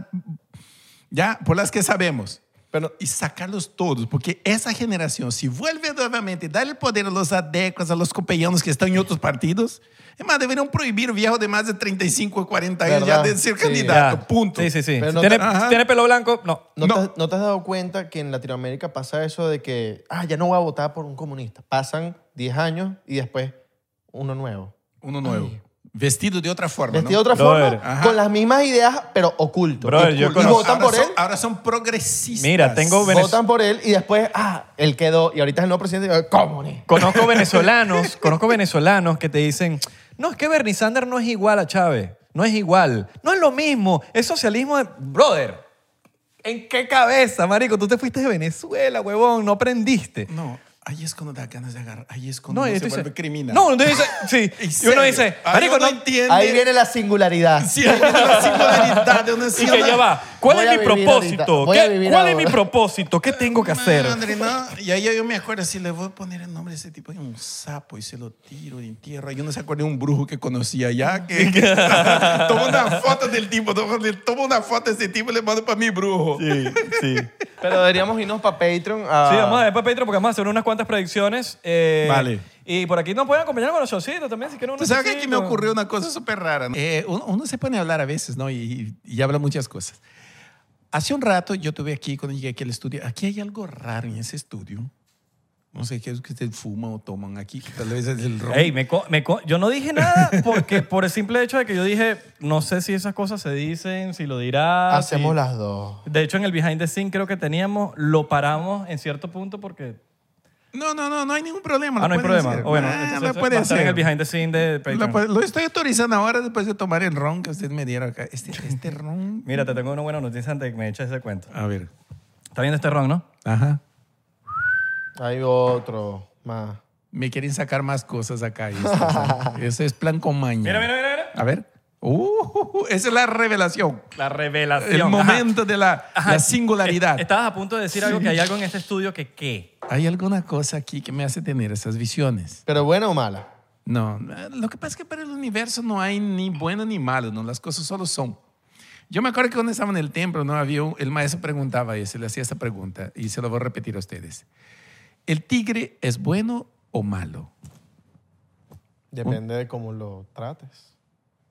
ya, por las que sabemos. Pero- y sacarlos todos, porque esa generación, si vuelve nuevamente, darle el poder a los adecos, a los copellanos que están en otros partidos, es más, deberían prohibir viejos de más de 35 o 40 años ya ¿Verdad? de ser Sí. candidato, Ya. punto. Sí, sí, sí. Pero Si no tiene, te- si tiene pelo blanco, no. ¿No, No. Te, ¿No te has dado cuenta que en Latinoamérica pasa eso de que, ah, ya no voy a votar por un comunista? Pasan 10 años y después uno nuevo. Uno nuevo. Vestido de otra forma. Vestido de otra Brother. forma, Ajá. con las mismas ideas, pero oculto. Brother, y, yo y conozco- votan ahora por son, él. Ahora son progresistas. Mira, tengo Venez- Votan por él y después, ah, él quedó y ahorita es el nuevo presidente. y yo, ¿Cómo ni? Conozco [laughs] venezolanos, conozco venezolanos que te dicen, no, es que Bernie Sanders no es igual a Chávez. No es igual. No es lo mismo. Es socialismo de... Brother, ¿en qué cabeza, marico? Tú te fuiste de Venezuela, huevón. No aprendiste. No, ahí es cuando da ganas de agarrar. Ahí es cuando No, uno se vuelve criminal. No, uno dice, [laughs] sí. En Y uno dice, Ahí marico, uno no, entiende. Ahí viene la singularidad. Sí, ahí viene la singularidad de una Y que ya va. ¿Cuál Voy es a mi vivir propósito? ahorita. Voy a ¿Qué- vivir ¿Cuál es mi ahora. propósito? ¿Qué tengo que hacer? Madre, no. Y ahí yo me acuerdo, si le voy a poner el nombre de ese tipo, es un sapo y se lo tiro en tierra. Yo no se acuerda de un brujo que conocía allá, que [laughs] toma una foto del tipo, toma, una foto de ese tipo y le mando para mi brujo. Sí, sí. Pero deberíamos irnos para Patreon. a- Sí, vamos a ver para Patreon porque vamos a hacer unas cuantas predicciones. eh, Vale. Y por aquí nos pueden acompañar con los showcitos también, si quieren Tú unos sabes que aquí me showcitos. ocurrió una cosa súper rara. ¿no? Eh, uno, uno se pone a hablar a veces, ¿no? Y, y habla muchas cosas. Hace un rato yo tuve aquí, cuando llegué aquí al estudio, aquí hay algo raro en ese estudio. No sé qué es que ustedes fuman o toman aquí, que tal vez es el ron. Ey, me co- me co- yo no dije nada porque por el simple hecho de que yo dije, no sé si esas cosas se dicen, si lo dirá. Hacemos si- las dos. De hecho, en el behind the scene creo que teníamos, lo paramos en cierto punto porque... No, no, no, no hay ningún problema. Ah, no hay lo problema. hacer. O bueno, Ah, lo va puede a estar en el hacer. behind the scene de Lo, Patreon. puede- lo estoy autorizando ahora después de tomar el ron que usted me diera acá. Este, este [laughs] ron. Mira, te tengo una buena noticia antes de que me eches ese cuento. A ver. ¿Está viendo este ron, no? Ajá. Hay otro más. Me quieren sacar más cosas acá. [laughs] Ese es plan con maña. Mira, mira, mira, mira. A ver. Uh, esa es la revelación. La revelación. El Ajá. momento de la, Ajá. la singularidad. Eh, Estabas a punto de decir algo que hay algo en este estudio que qué. Hay alguna cosa aquí que me hace tener esas visiones. ¿Pero buena o mala? No, lo que pasa es que para el universo no hay ni bueno ni malo, ¿no? Las cosas solo son. Yo me acuerdo que cuando estaba en el templo, ¿no? Había un- el maestro preguntaba eso, le hacía esta pregunta y se lo voy a repetir a ustedes. ¿El tigre es bueno o malo? Depende de cómo lo trates.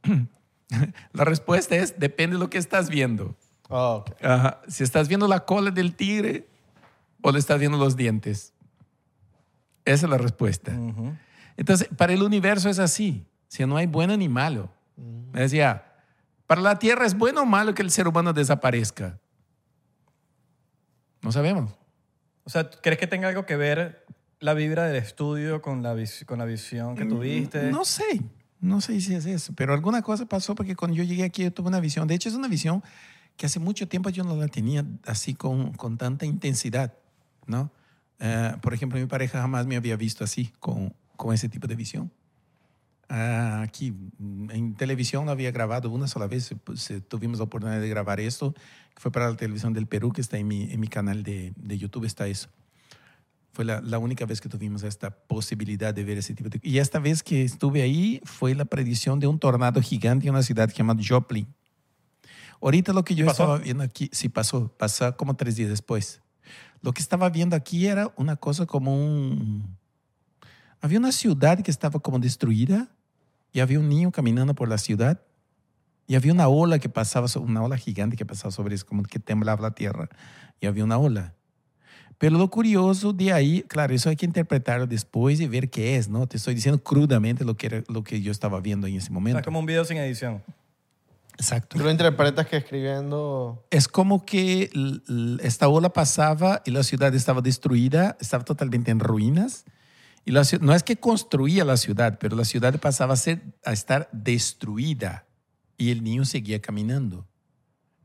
[clears throat] [laughs] La respuesta es, depende de lo que estás viendo. Ah. Ajá. Si estás viendo la cola del tigre o le estás viendo los dientes. Esa es la respuesta. Entonces, para el universo es así. Si no hay bueno ni malo. Me decía, para la Tierra es bueno o malo que el ser humano desaparezca. No sabemos. O sea, ¿crees que tenga algo que ver la vibra del estudio con la, vis- con la visión que tuviste? No sé. No sé si es eso. Pero alguna cosa pasó porque cuando yo llegué aquí tuve una visión. De hecho, es una visión que hace mucho tiempo yo no la tenía así con, con tanta intensidad, ¿no? Eh, por ejemplo, mi pareja jamás me había visto así, con, con ese tipo de visión. Ah, aquí en televisión lo había grabado una sola vez, pues, eh, tuvimos la oportunidad de grabar esto, que fue para la televisión del Perú, que está en mi, en mi canal de, de YouTube, está eso. Fue la, la única vez que tuvimos esta posibilidad de ver ese tipo de... Y esta vez que estuve ahí fue la predicción de un tornado gigante en una ciudad llamada Joplin. Ahorita lo que yo ¿Pasó? estaba viendo aquí, sí pasó, pasó como tres días después. Lo que estaba viendo aquí era una cosa como un... Había una ciudad que estaba como destruida y había un niño caminando por la ciudad y había una ola que pasaba, una ola gigante que pasaba sobre eso, como que temblaba la tierra y había una ola. Pero lo curioso de ahí, claro, eso hay que interpretarlo después y ver qué es, ¿no? Te estoy diciendo crudamente lo que, era, lo que yo estaba viendo en ese O sea, momento. es como un video sin edición. Exacto. Tú lo interpretas que escribiendo... Es como que esta ola pasaba y la ciudad estaba destruida, estaba totalmente en ruinas. Y la no es que construía la ciudad, pero la ciudad pasaba a, ser, a estar destruida. Y el niño seguía caminando.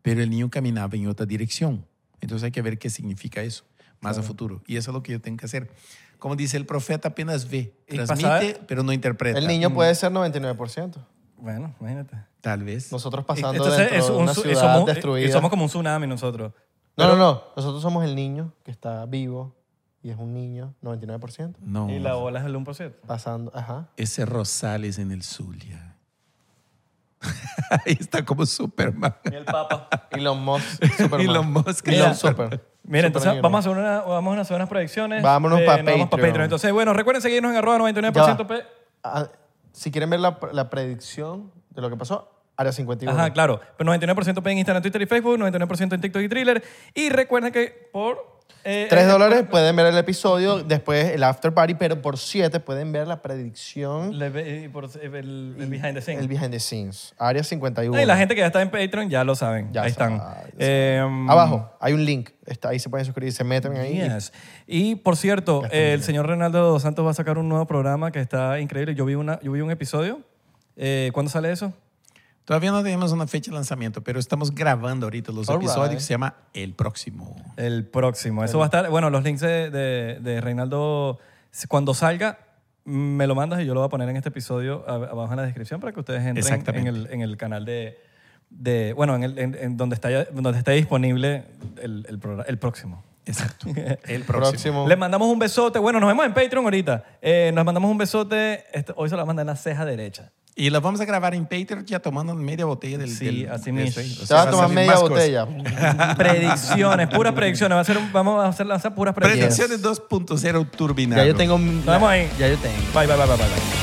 Pero el niño caminaba en otra dirección. Entonces hay que ver qué significa eso más a futuro. Y eso es lo que yo tengo que hacer. Como dice el profeta, apenas ve, transmite, pasaba- pero no interpreta. El niño puede ser 99%. Bueno, imagínate. Tal vez. Nosotros pasando Entonces, dentro es de un una su- ciudad somos, destruida. y somos como un tsunami nosotros. No, no, no. Nosotros somos el niño que está vivo y es un niño, 99%. No. Y la ola es el 1%. Pasando, ajá. Ese Rosales en el Zulia. [laughs] Ahí está como Superman. Y el Papa. [laughs] Elon Musk, [laughs] Superman. Elon Musk. Elon Mira, Super. Mira, entonces Superman. vamos a hacer, una, vamos a hacer unas predicciones. Vámonos pa' nos vamos pa' Patreon. Entonces, bueno, recuerden seguirnos en arroba 99% Ya. P. Ah, si quieren ver la, la predicción de lo que pasó, Área 51. Ajá, claro. Pero 99% P en Instagram, Twitter y Facebook, 99% en TikTok y Thriller. Y recuerden que por... eh, 3 eh, dólares pueden ver el episodio, después el after party, pero por 7 pueden ver la predicción, le y por el, el behind the scenes. el behind the scenes. Área 51. Y la gente que ya está en Patreon ya lo saben. Ya ahí están. sabe, ya Eh, Abajo hay un link, está, ahí se pueden suscribir, se meten ahí. Yes. Y por cierto, el señor Reinaldo dos Santos va a sacar un nuevo programa que está increíble. Yo vi, una, yo vi un episodio. Eh, ¿Cuándo sale eso? Todavía no tenemos una fecha de lanzamiento, pero estamos grabando ahorita los All episodios right. que se llama El Próximo. El próximo. Eso va a estar. Bueno, los links de, de, de Reinaldo, cuando salga, me lo mandas y yo lo voy a poner en este episodio abajo en la descripción para que ustedes entren en el, en el canal de. de bueno, en, el, en, en donde, está donde está disponible el, el próximo. Exacto. [laughs] El próximo. Próximo. Le mandamos un besote. Bueno, nos vemos en Patreon ahorita. Eh, nos mandamos un besote. Este- hoy se lo manda en la ceja derecha. Y lo vamos a grabar en Patreon ya tomando media botella del Sí, del- así de mismo. O Se sea, va a tomar salir media más cosas. botella. [laughs] predicciones, puras predicciones. Va a ser un- vamos a hacer lanzar puras predicciones. Predicciones 2.0 turbinado. Ya yo tengo... Nos vemos ahí. Ya yo tengo. Bye, bye, bye, bye, bye.